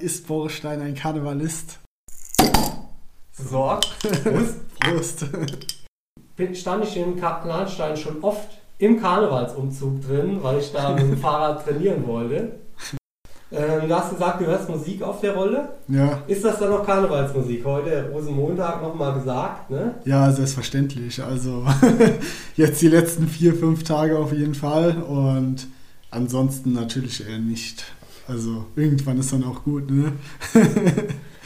Ist Boris Stein ein Karnevalist? So, Prost. Prost. Stand ich in Kaplanstein schon oft im Karnevalsumzug drin, weil ich da mit dem Fahrrad trainieren wollte. Ähm, du hast gesagt, du hörst Musik auf der Rolle. Ja, Ist das dann noch Karnevalsmusik? Heute Rosenmontag nochmal gesagt, ne? ja, selbstverständlich. Also jetzt die letzten vier, fünf Tage auf jeden Fall und ansonsten natürlich eher nicht. Also irgendwann ist dann auch gut, ne?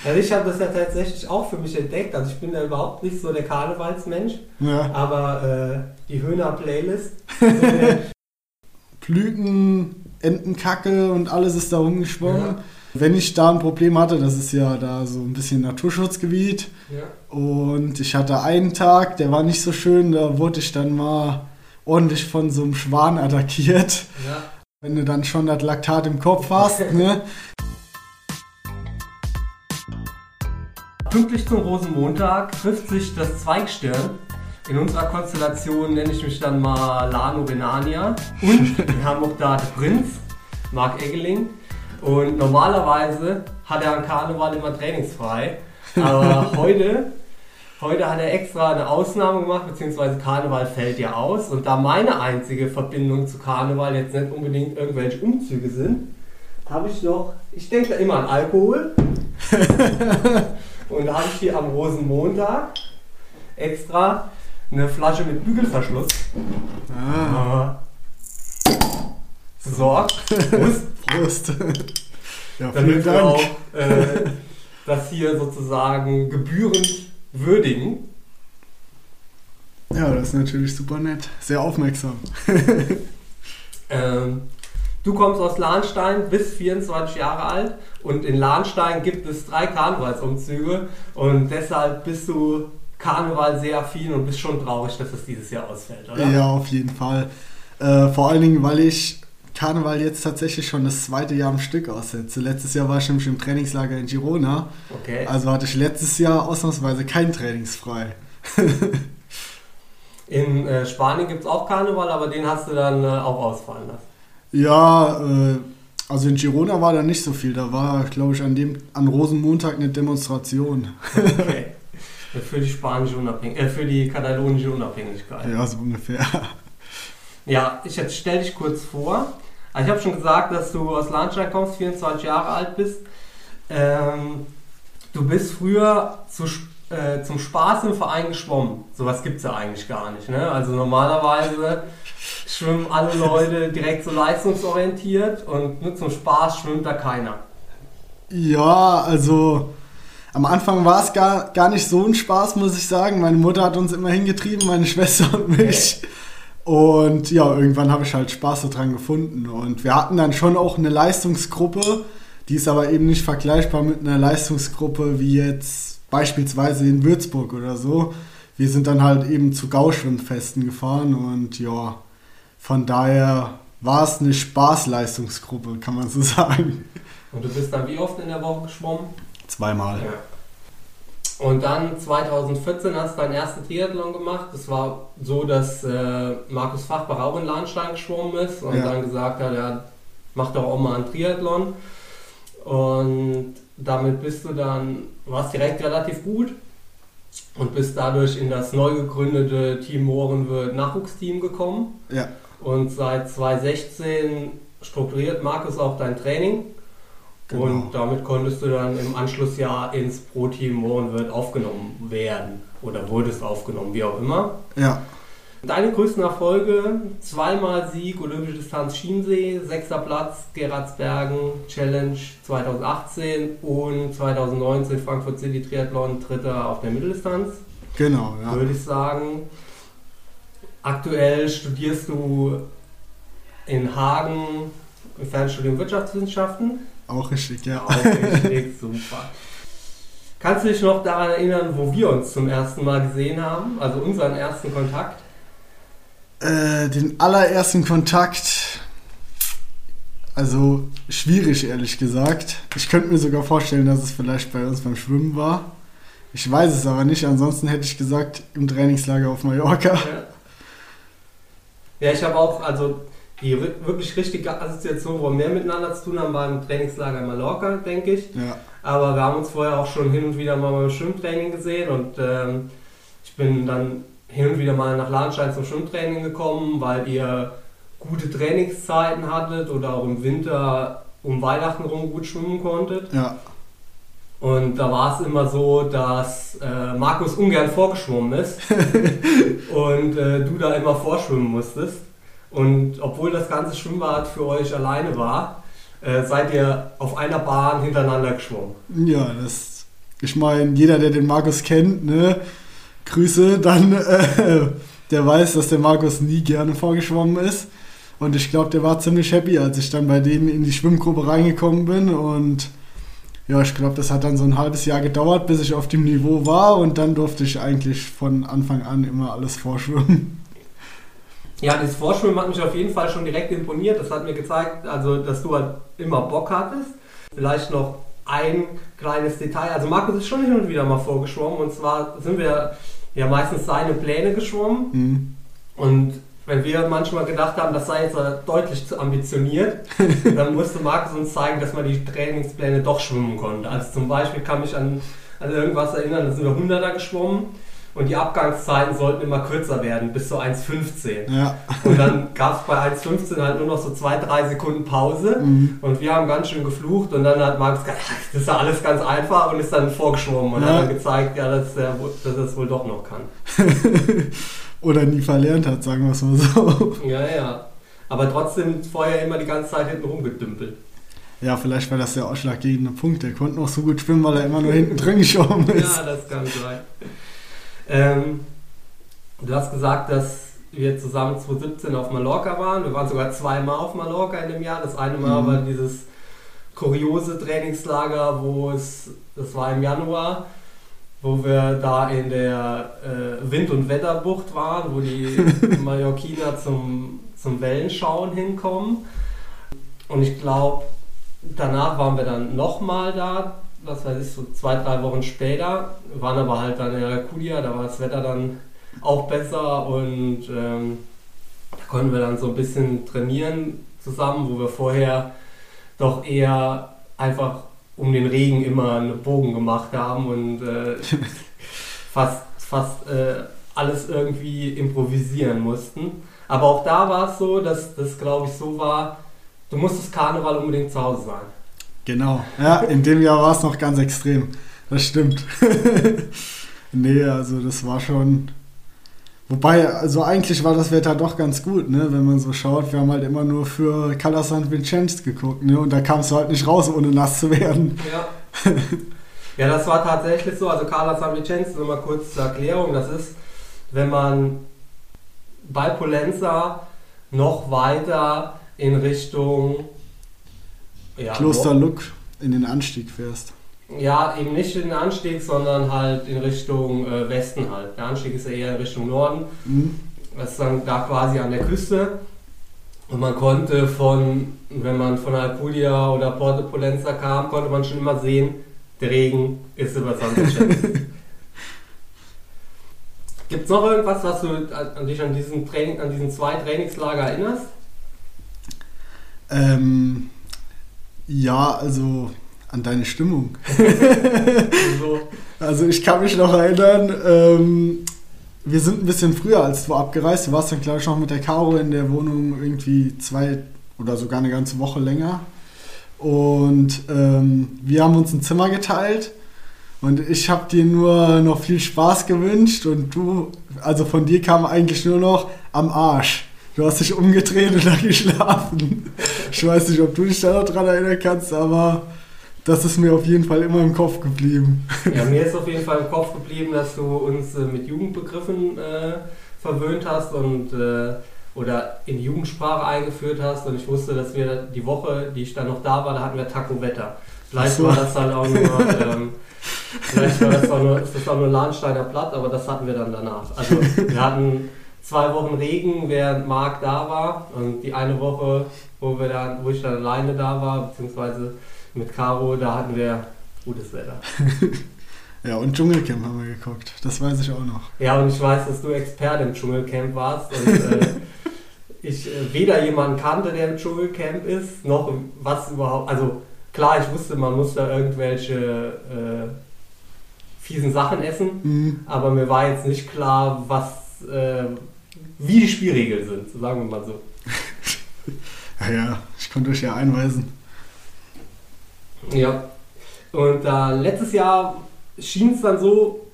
Also ich habe das ja tatsächlich auch für mich entdeckt. Also ich bin ja überhaupt nicht so der Karnevalsmensch, Ja. aber äh, die Höhner-Playlist, so Blüten, Entenkacke und alles ist da rumgeschwommen. Ja. Wenn ich da ein Problem hatte, das ist ja da so ein bisschen Naturschutzgebiet ja. und ich hatte einen Tag, der war nicht so schön, da wurde ich dann mal ordentlich von so einem Schwan attackiert. Ja. Wenn du dann schon das Laktat im Kopf hast, ne? Pünktlich zum Rosenmontag trifft sich das Zweigstirn. In unserer Konstellation nenne ich mich dann mal Lano Renania. Und wir haben auch da den Prinz, Marc Eggeling. Und normalerweise hat er an Karneval immer trainingsfrei. Aber heute, heute hat er extra eine Ausnahme gemacht, beziehungsweise Karneval fällt ja aus. Und da meine einzige Verbindung zu Karneval jetzt nicht unbedingt irgendwelche Umzüge sind, habe ich noch, ich denke da immer an Alkohol. Und da habe ich hier am Rosenmontag extra eine Flasche mit Bügelverschluss. Ah, So, Prost, Prost. Ja, vielen damit Dank. auch äh, das hier sozusagen gebührend würdigen. Ja, das ist natürlich super nett. Sehr aufmerksam. Ähm, du kommst aus Lahnstein, bist 24 Jahre alt und in Lahnstein gibt es drei Karnevalsumzüge und deshalb bist du Karneval sehr affin und bist schon traurig, dass es dieses Jahr ausfällt, oder? Ja, auf jeden Fall. Äh, vor allen Dingen, weil ich Karneval jetzt tatsächlich schon das zweite Jahr am Stück aussetze. Letztes Jahr war ich nämlich im Trainingslager in Girona. Okay. Also hatte ich letztes Jahr ausnahmsweise kein Trainingsfrei. In äh, Spanien gibt es auch Karneval, aber den hast du dann äh, auch ausfallen lassen. Ja, äh, also in Girona war da nicht so viel. Da war, glaube ich, an dem an Rosenmontag eine Demonstration. Okay. für die spanische Unabhängigkeit, äh, für die katalonische Unabhängigkeit. Ja, so ungefähr. Ja, ich jetzt stell dich kurz vor. Also ich habe schon gesagt, dass du aus Lahnstein kommst, 24 Jahre alt bist. Ähm, du bist früher zu, äh, zum Spaß im Verein geschwommen. Sowas gibt es ja eigentlich gar nicht. Ne? Also normalerweise schwimmen alle Leute direkt so leistungsorientiert und nur zum Spaß schwimmt da keiner. Ja, also am Anfang war es gar, gar nicht so ein Spaß, muss ich sagen. Meine Mutter hat uns immer hingetrieben, meine Schwester und mich. Und ja, irgendwann habe ich halt Spaß daran gefunden. Und wir hatten dann schon auch eine Leistungsgruppe, die ist aber eben nicht vergleichbar mit einer Leistungsgruppe wie jetzt beispielsweise in Würzburg oder so. Wir sind dann halt eben zu Gauschwimmfesten gefahren und ja, von daher war es eine Spaßleistungsgruppe, kann man so sagen. Und du bist dann wie oft in der Woche geschwommen? Zweimal. Und dann 2014 hast du deinen ersten Triathlon gemacht. Das war so, dass äh, Markus Fachbach auch in Lahnstein geschwommen ist und Ja. dann gesagt hat, ja, mach doch auch mal einen Triathlon. Und damit bist du dann, warst direkt relativ gut und bist dadurch in das neu gegründete Team Mohrenwirt Nachwuchsteam gekommen. Ja. Und seit 2016 strukturiert Markus auch dein Training. Genau. Und damit konntest du dann im Anschlussjahr ins Pro-Team Mohrenwirt aufgenommen werden. Oder wurdest aufgenommen, wie auch immer. Ja, Deine größten Erfolge, zweimal Sieg, Olympische Distanz Chiemsee, sechster Platz, Geratsbergen, Challenge 2018 und 2019 Frankfurt City Triathlon, dritter auf der Mitteldistanz, genau. Ja. würde ich sagen. Aktuell studierst du in Hagen im Fernstudium Wirtschaftswissenschaften. Auch richtig, ja. Auch richtig, super. Kannst du dich noch daran erinnern, wo wir uns zum ersten Mal gesehen haben? Also unseren ersten Kontakt? Äh, den allerersten Kontakt, also schwierig ehrlich gesagt. Ich könnte mir sogar vorstellen, dass es vielleicht bei uns beim Schwimmen war. Ich weiß es aber nicht, ansonsten hätte ich gesagt im Trainingslager auf Mallorca. Ja, ja ich habe auch, also die wirklich richtige Assoziation, wo wir mehr miteinander zu tun haben, war im Trainingslager in Mallorca, denke ich. Ja. Aber wir haben uns vorher auch schon hin und wieder mal beim Schwimmtraining gesehen und ähm, ich bin dann hin und wieder mal nach Lahnstein zum Schwimmtraining gekommen, weil ihr gute Trainingszeiten hattet oder auch im Winter um Weihnachten rum gut schwimmen konntet. Ja. Und da war es immer so, dass äh, Markus ungern vorgeschwommen ist und äh, du da immer vorschwimmen musstest. Und obwohl das ganze Schwimmbad für euch alleine war, äh, seid ihr auf einer Bahn hintereinander geschwommen. Ja, das. Ich meine, jeder, der den Markus kennt, ne, Grüße, dann äh, der weiß, dass der Markus nie gerne vorgeschwommen ist. Und ich glaube, der war ziemlich happy, als ich dann bei denen in die Schwimmgruppe reingekommen bin. Und ja, ich glaube, das hat dann so ein halbes Jahr gedauert, bis ich auf dem Niveau war. Und dann durfte ich eigentlich von Anfang an immer alles vorschwimmen. Ja, das Vorschwimmen hat mich auf jeden Fall schon direkt imponiert. Das hat mir gezeigt, also, dass du halt immer Bock hattest. Vielleicht noch ein kleines Detail. Also Markus ist schon hin und wieder mal vorgeschwommen. Und zwar sind wir ja meistens seine Pläne geschwommen. Mhm. Und wenn wir manchmal gedacht haben, das sei jetzt deutlich zu ambitioniert, dann musste Markus uns zeigen, dass man die Trainingspläne doch schwimmen konnte. Also zum Beispiel kann mich an, an irgendwas erinnern, da sind wir 100er geschwommen und die Abgangszeiten sollten immer kürzer werden, bis zu 1,15. Ja. Und dann gab es bei 1,15 halt nur noch so zwei, drei Sekunden Pause Mhm. und wir haben ganz schön geflucht und dann hat Markus gesagt, "Ach, das ist ja alles ganz einfach und ist dann vorgeschwommen und Ja. hat dann gezeigt, ja, dass er, dass er es wohl doch noch kann. Oder nie verlernt hat, sagen wir es mal so. Ja, ja. Aber trotzdem vorher immer die ganze Zeit hinten rumgedümpelt. Ja, vielleicht war das der ausschlaggebende Punkt. Der konnte noch so gut schwimmen, weil er immer nur hinten drin geschwommen ist. Ja, das kann sein. Ähm, du hast gesagt, dass wir zusammen 2017 auf Mallorca waren. Wir waren sogar zweimal auf Mallorca in dem Jahr. Das eine Mal Mhm. war dieses kuriose Trainingslager, wo es, das war im Januar, wo wir da in der äh, Wind- und Wetterbucht waren, wo die Mallorquiner zum, zum Wellenschauen hinkommen. Und ich glaube, danach waren wir dann nochmal da, was weiß ich, so zwei, drei Wochen später. Wir waren aber halt dann in Alcudia, da war das Wetter dann auch besser und ähm, da konnten wir dann so ein bisschen trainieren zusammen, wo wir vorher doch eher einfach um den Regen immer einen Bogen gemacht haben und äh, fast, fast äh, alles irgendwie improvisieren mussten. Aber auch da war es so, dass das, glaube ich, so war, du musstest Karneval unbedingt zu Hause sein. Genau. Ja, in dem Jahr war es noch ganz extrem. Das stimmt. nee, also das war schon. Wobei, also eigentlich war das Wetter doch ganz gut, ne? Wenn man so schaut, wir haben halt immer nur für Callas St. Vincenz geguckt, ne? Und da kamst du halt nicht raus, ohne nass zu werden. Ja. ja, das war tatsächlich so. Also Carla San Vincenzo, nur mal kurz zur Erklärung. Das ist, wenn man bei Polenza noch weiter in Richtung ja, Kloster Luck in den Anstieg fährst. Ja, eben nicht in den Anstieg, sondern halt in Richtung äh, Westen halt. Der Anstieg ist ja eher in Richtung Norden. Mhm. Das ist dann da quasi an der Küste. Und man konnte von, wenn man von Alcudia oder Porto Polenza kam, konnte man schon immer sehen, der Regen ist über San Vincenzo. Gibt es noch irgendwas, was du an, an dich an diesen, Training, an diesen zwei Trainingslager erinnerst? Ähm, ja, also an deine Stimmung. so, Also ich kann mich noch erinnern, ähm, wir sind ein bisschen früher als du abgereist. Du warst dann, glaube ich, noch mit der Caro in der Wohnung irgendwie zwei oder sogar eine ganze Woche länger. Und ähm, wir haben uns ein Zimmer geteilt. Und ich habe dir nur noch viel Spaß gewünscht. Und du, also von dir kam eigentlich nur noch am Arsch. Du hast dich umgedreht und dann geschlafen. Ich weiß nicht, ob du dich da noch dran erinnern kannst, aber das ist mir auf jeden Fall immer im Kopf geblieben. Ja, mir ist auf jeden Fall im Kopf geblieben, dass du uns äh, mit Jugendbegriffen äh, verwöhnt hast und äh, oder in Jugendsprache eingeführt hast und ich wusste, dass wir die Woche, die ich dann noch da war, da hatten wir Taco Wetter. Vielleicht so. war das dann auch nur, ähm, vielleicht war das auch nur, ist das auch nur Lahnsteiner Platt, aber das hatten wir dann danach. Also wir hatten zwei Wochen Regen, während Marc da war und die eine Woche, wo wir dann, wo ich dann alleine da war, beziehungsweise mit Caro, da hatten wir gutes Wetter. Ja, und Dschungelcamp haben wir geguckt. Das weiß ich auch noch. Ja, und ich weiß, dass du Experte im Dschungelcamp warst und äh, ich äh, weder jemanden kannte, der im Dschungelcamp ist, noch was überhaupt. Also klar, ich wusste, man muss da irgendwelche äh, fiesen Sachen essen, Mhm. aber mir war jetzt nicht klar, was äh, wie die Spielregeln sind, sagen wir mal so. Ja, ja, ich konnte euch ja einweisen. Ja. Und äh, letztes Jahr schien es dann so,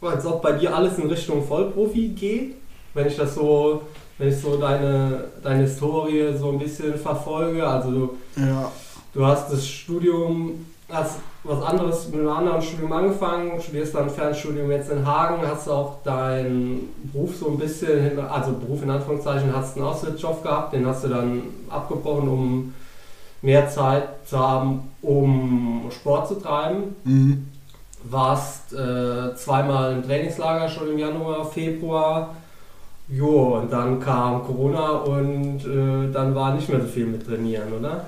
als ob bei dir alles in Richtung Vollprofi geht, wenn ich das so, wenn ich so deine, deine Historie so ein bisschen verfolge. Also du, Ja, du hast das Studium, hast was anderes mit einem anderen Studium angefangen, studierst dann Fernstudium jetzt in Hagen, hast auch deinen Beruf so ein bisschen, also Beruf in Anführungszeichen, hast einen Aushilfsjob gehabt, den hast du dann abgebrochen, um mehr Zeit zu haben, um Sport zu treiben. mhm. Warst äh, zweimal im Trainingslager schon im Januar, Februar. Jo, und dann kam Corona und äh, dann war nicht mehr so viel mit trainieren, oder?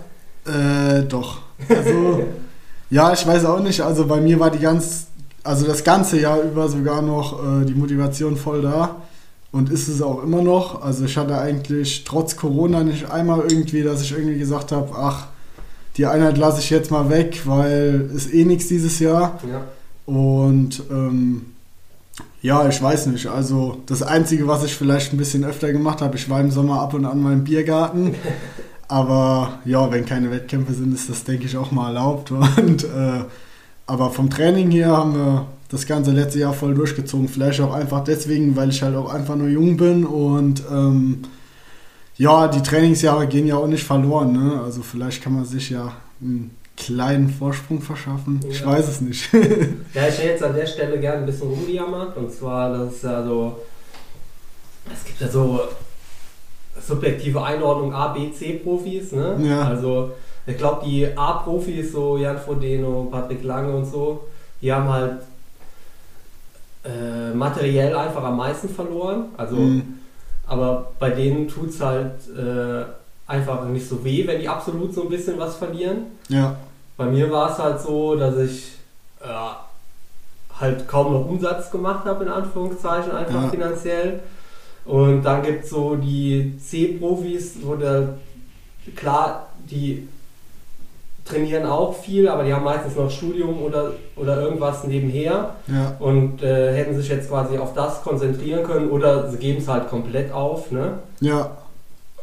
Äh, doch. Also, ja, ich weiß auch nicht. Also bei mir war die ganz, also das ganze Jahr über sogar noch äh, die Motivation voll da. Und ist es auch immer noch. Also ich hatte eigentlich trotz Corona nicht einmal irgendwie, dass ich irgendwie gesagt habe, ach, die Einheit lasse ich jetzt mal weg, weil ist eh nichts dieses Jahr. Ja. Und ähm, ja, ich weiß nicht. Also das Einzige, was ich vielleicht ein bisschen öfter gemacht habe, ich war im Sommer ab und an mal im Biergarten. Aber ja, wenn keine Wettkämpfe sind, ist das, denke ich, auch mal erlaubt. Und, äh, aber vom Training her haben wir das ganze letzte Jahr voll durchgezogen. Vielleicht auch einfach deswegen, weil ich halt auch einfach nur jung bin. Und ähm, ja, die Trainingsjahre gehen ja auch nicht verloren. Ne? Also vielleicht kann man sich ja einen kleinen Vorsprung verschaffen. Ich Ja. weiß es nicht. Ja, ich hätte jetzt an der Stelle gerne ein bisschen rumgejammert. Und zwar, das ist ja so. Es gibt ja so subjektive Einordnung A, B, C-Profis. Ne? Ja. Also, ich glaube, die A-Profis, so Jan Frodeno, Patrick Lange und so, die haben halt äh, materiell einfach am meisten verloren. Also, Mhm. aber bei denen tut es halt äh, einfach nicht so weh, wenn die absolut so ein bisschen was verlieren. ja, Bei mir war es halt so, dass ich äh, halt kaum noch Umsatz gemacht habe, in Anführungszeichen, einfach Ja. finanziell. Und dann gibt es so die C-Profis, wo der, klar, die trainieren auch viel, aber die haben meistens noch Studium oder, oder irgendwas nebenher ja, und äh, hätten sich jetzt quasi auf das konzentrieren können oder sie geben es halt komplett auf. Ne? ja,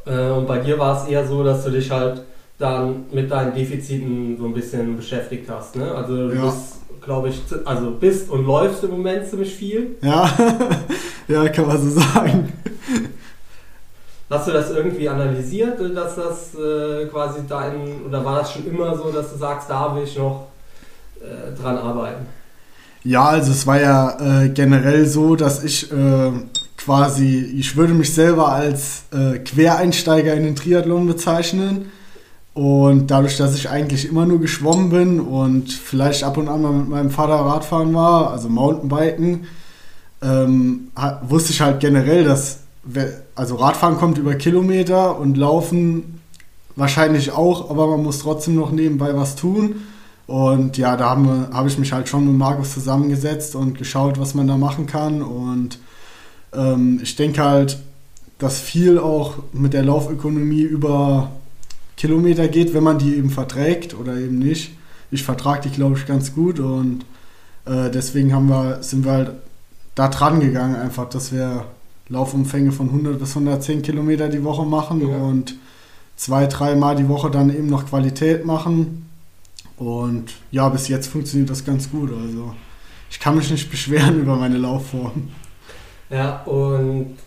Äh, und bei dir war es eher so, dass du dich halt dann mit deinen Defiziten so ein bisschen beschäftigt hast. Ne? Also du Ja. bist, glaube ich, also bist und läufst im Moment ziemlich viel. ja, ja, kann man so sagen. Hast du das irgendwie analysiert, dass das äh, quasi dein, oder war das schon immer so, dass du sagst, da will ich noch äh, dran arbeiten? Ja, also es war ja äh, generell so, dass ich äh, quasi, ich würde mich selber als äh, Quereinsteiger in den Triathlon bezeichnen. Und dadurch, dass ich eigentlich immer nur geschwommen bin und vielleicht ab und an mal mit meinem Vater Radfahren war, also Mountainbiken, ähm, wusste ich halt generell, dass, also Radfahren kommt über Kilometer und Laufen wahrscheinlich auch, aber man muss trotzdem noch nebenbei was tun. Und ja, da habe ich mich halt schon mit Markus zusammengesetzt und geschaut, was man da machen kann. Und ähm, ich denke halt, dass viel auch mit der Laufökonomie über Kilometer geht, wenn man die eben verträgt oder eben nicht. Ich vertrage die, glaube ich, ganz gut und äh, deswegen haben wir, sind wir halt da dran gegangen, einfach, dass wir Laufumfänge von 100 bis 110 Kilometer die Woche machen Ja. und zwei, dreimal die Woche dann eben noch Qualität machen. Und ja, bis jetzt funktioniert das ganz gut. Also ich kann mich nicht beschweren über meine Laufform. Ja, und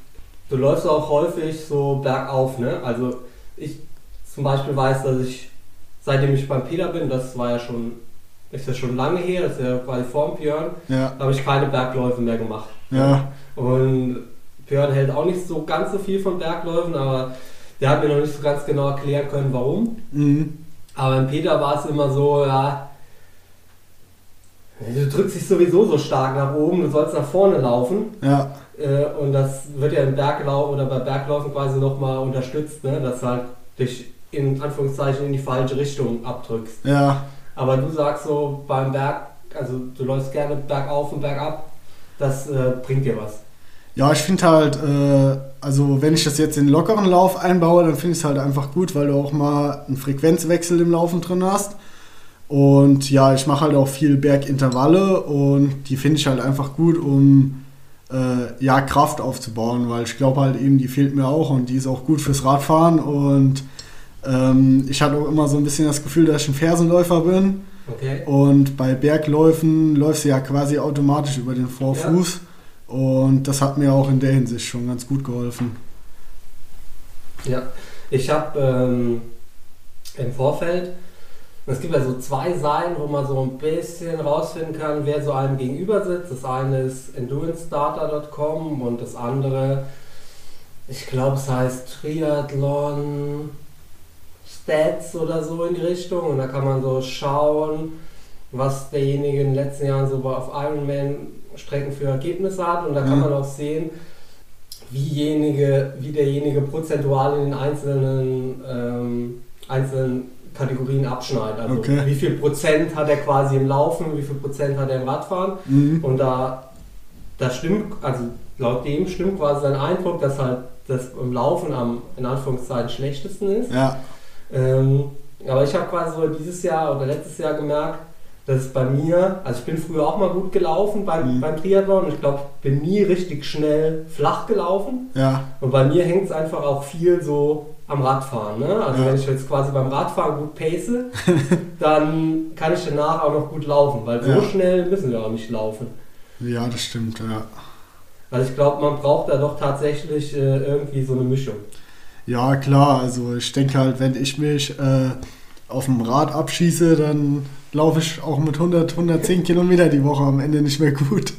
du läufst auch häufig so bergauf, ne? Also ich zum Beispiel weiß, dass ich, seitdem ich beim Peter bin, das war ja schon, ist ja schon lange her, das ist ja quasi vor dem Björn, Ja, da habe ich keine Bergläufe mehr gemacht. ja, Und Björn hält auch nicht so ganz so viel von Bergläufen, aber der hat mir noch nicht so ganz genau erklären können, warum. mhm. Aber beim Peter war es immer so, ja, du drückst dich sowieso so stark nach oben, du sollst nach vorne laufen. ja, Äh, und das wird ja im Berglauf oder bei Berglaufen quasi nochmal unterstützt, ne? dass halt dich in Anführungszeichen in die falsche Richtung abdrückst. ja, Aber du sagst so beim Berg, also du läufst gerne bergauf und bergab, das äh, bringt dir was. Ja, ich finde halt, äh, also wenn ich das jetzt in lockeren Lauf einbaue, dann finde ich es halt einfach gut, weil du auch mal einen Frequenzwechsel im Laufen drin hast. Und ja, ich mache halt auch viel Bergintervalle und die finde ich halt einfach gut, um äh, ja, Kraft aufzubauen, weil ich glaube halt eben, die fehlt mir auch und die ist auch gut fürs Radfahren und ähm, ich hatte auch immer so ein bisschen das Gefühl, dass ich ein Fersenläufer bin. Okay. Und bei Bergläufen läufst du ja quasi automatisch über den Vorfuß. Und das hat mir auch in der Hinsicht schon ganz gut geholfen. Ja, ich habe ähm, im Vorfeld, es gibt ja so zwei Seiten, wo man so ein bisschen rausfinden kann, wer so einem gegenüber sitzt. Das eine ist endurancedata.com und das andere, ich glaube, es heißt Triathlon Stats oder so in die Richtung. Und da kann man so schauen, was derjenige in den letzten Jahren so auf Ironman-Strecken für Ergebnisse hat. Und da kann Mhm. man auch sehen, wiejenige, wie derjenige prozentual in den einzelnen, ähm, einzelnen Kategorien abschneidet. Also Okay. wie viel Prozent hat er quasi im Laufen, wie viel Prozent hat er im Radfahren. Mhm. Und da, da stimmt, also laut dem stimmt quasi sein Eindruck, dass halt das im Laufen am in Anführungszeichen schlechtesten ist. Ja, Ähm, aber ich habe quasi so dieses Jahr oder letztes Jahr gemerkt, dass es bei mir, also ich bin früher auch mal gut gelaufen beim, Mhm. beim Triathlon und ich glaube, bin nie richtig schnell flach gelaufen. ja, Und bei mir hängt es einfach auch viel so am Radfahren. Ne? Also Ja. wenn ich jetzt quasi beim Radfahren gut pace, dann kann ich danach auch noch gut laufen, weil so Ja. schnell müssen wir auch nicht laufen. ja, das stimmt, ja. Also ich glaube, man braucht da doch tatsächlich äh, irgendwie so eine Mischung. Ja, klar, also ich denke halt, wenn ich mich äh, auf dem Rad abschieße, dann laufe ich auch mit 100, 110 Kilometer die Woche am Ende nicht mehr gut.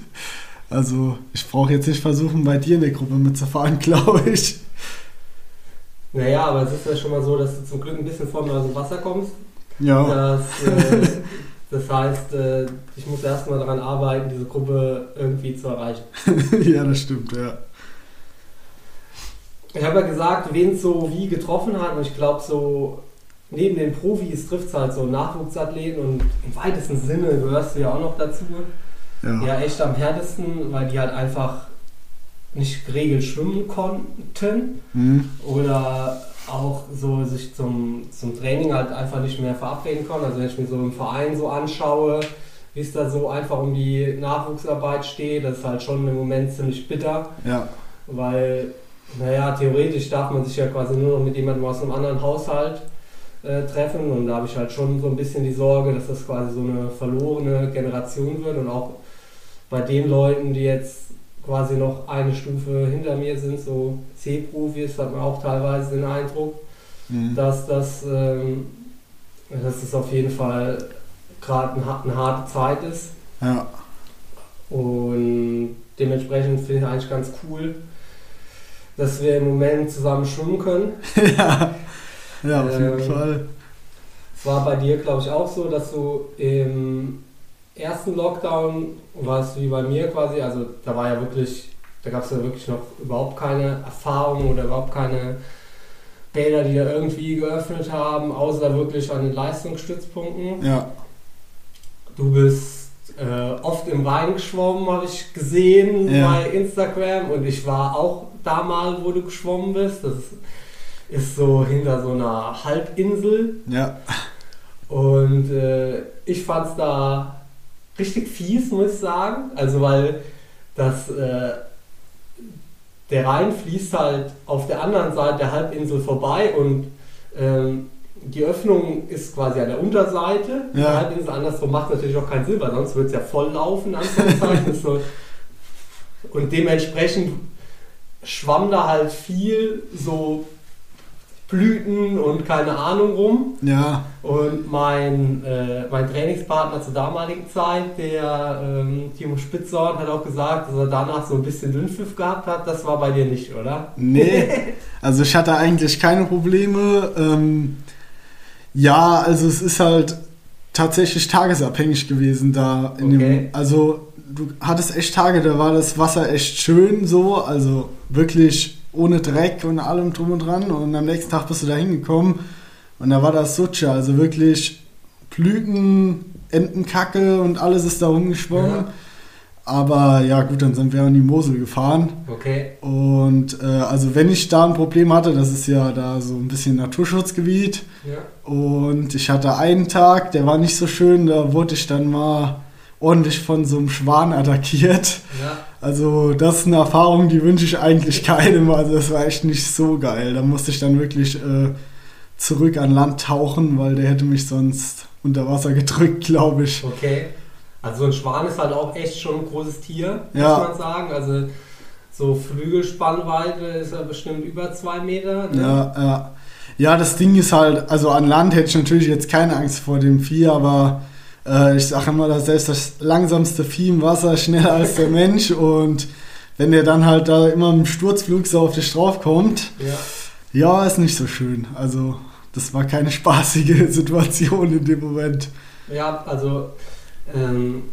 Also ich brauche jetzt nicht versuchen, bei dir in der Gruppe mitzufahren, glaube ich. Naja, aber es ist ja schon mal so, dass du zum Glück ein bisschen vor mir aus dem Wasser kommst. Ja, Das, äh, das heißt, äh, ich muss erstmal daran arbeiten, diese Gruppe irgendwie zu erreichen. ja, das stimmt, ja. Ich habe ja gesagt, wen es so wie getroffen hat und ich glaube so neben den Profis trifft es halt so Nachwuchsathleten und im weitesten Sinne gehörst du ja auch noch dazu. Ja, Ja, echt am härtesten, weil die halt einfach nicht geregelt schwimmen konnten mhm. oder auch so sich zum, zum Training halt einfach nicht mehr verabreden konnten. Also wenn ich mir so im Verein so anschaue, wie es da so einfach um die Nachwuchsarbeit steht, das ist halt schon im Moment ziemlich bitter. ja, Weil, naja, theoretisch darf man sich ja quasi nur noch mit jemandem aus einem anderen Haushalt äh, treffen und da habe ich halt schon so ein bisschen die Sorge, dass das quasi so eine verlorene Generation wird und auch bei den Leuten, die jetzt quasi noch eine Stufe hinter mir sind, so C-Profis, hat man auch teilweise den Eindruck, mhm. dass das, ähm, dass das auf jeden Fall gerade ein, eine harte Zeit ist. ja, Und dementsprechend finde ich eigentlich ganz cool, dass wir im Moment zusammen schwimmen können. ja, ja, auf jeden Ähm, Fall. Es war bei dir, glaube ich, auch so, dass du im ersten Lockdown warst wie bei mir quasi, also da war ja wirklich, da gab es ja wirklich noch überhaupt keine Erfahrung oder überhaupt keine Bäder, die da irgendwie geöffnet haben, außer wirklich an den Leistungsstützpunkten. Ja, Du bist äh, oft im Rhein geschwommen, habe ich gesehen Ja. bei Instagram und ich war auch da mal, wo du geschwommen bist. Das ist, ist so hinter so einer Halbinsel ja, und äh, ich fand es da richtig fies, muss ich sagen. Also weil das, äh, der Rhein fließt halt auf der anderen Seite der Halbinsel vorbei und ähm, die Öffnung ist quasi an der Unterseite Ja. der Halbinsel. Andersrum macht natürlich auch keinen Sinn, weil sonst wird es ja voll laufen. Und dementsprechend schwamm da halt viel so Blüten und keine Ahnung rum. ja, Und mein, äh, mein Trainingspartner zur damaligen Zeit, der ähm, Timo Spitzorn, hat auch gesagt, dass er danach so ein bisschen Dünnpfiff gehabt hat. Das war bei dir nicht, oder? Nee, also ich hatte eigentlich keine Probleme. Ähm, ja, also es ist halt tatsächlich tagesabhängig gewesen da. In Okay. dem, also du hattest echt Tage, da war das Wasser echt schön so, also wirklich ohne Dreck und allem drum und dran. Und am nächsten Tag bist du da hingekommen und da war das Sutsche, also wirklich Blüten, Entenkacke und alles ist da rumgeschwommen. Ja. Aber ja, gut, dann sind wir in die Mosel gefahren. Okay. Und äh, also wenn ich da ein Problem hatte, das ist ja da so ein bisschen Naturschutzgebiet. Ja. Und ich hatte einen Tag, der war nicht so schön, da wurde ich dann mal ordentlich von so einem Schwan attackiert. Ja. Also das ist eine Erfahrung, die wünsche ich eigentlich keinem. Also das war echt nicht so geil. Da musste ich dann wirklich äh, zurück an Land tauchen, weil der hätte mich sonst unter Wasser gedrückt, glaube ich. Okay. Also so ein Schwan ist halt auch echt schon ein großes Tier, Ja. muss man sagen. Also so Flügelspannweite ist ja bestimmt über zwei Meter. Ne? Ja, ja. Ja, das Ding ist halt, also an Land hätte ich natürlich jetzt keine Angst vor dem Vieh, aber äh, ich sage immer, dass selbst das langsamste Vieh im Wasser schneller als der Mensch und wenn der dann halt da immer im Sturzflug so auf dich draufkommt, Ja. ja, ist nicht so schön. Also das war keine spaßige Situation in dem Moment. Ja, also ähm,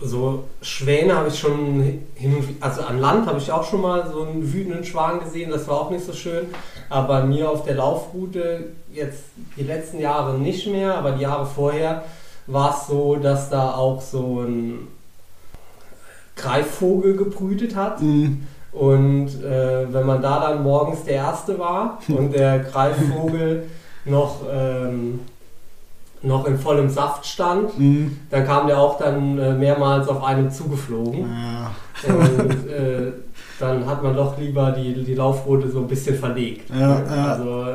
so Schwäne habe ich schon hin also an Land habe ich auch schon mal so einen wütenden Schwan gesehen, das war auch nicht so schön. Aber bei mir auf der Laufroute jetzt die letzten Jahre nicht mehr, aber die Jahre vorher war es so, dass da auch so ein Greifvogel gebrütet hat. Mhm. Und äh, wenn man da dann morgens der Erste war und der Greifvogel noch, ähm, noch in vollem Saft stand, Mhm. dann kam der auch dann äh, mehrmals auf einem zugeflogen. Ja. Und äh, dann hat man doch lieber die, die Laufroute so ein bisschen verlegt. Ja, ja. Also,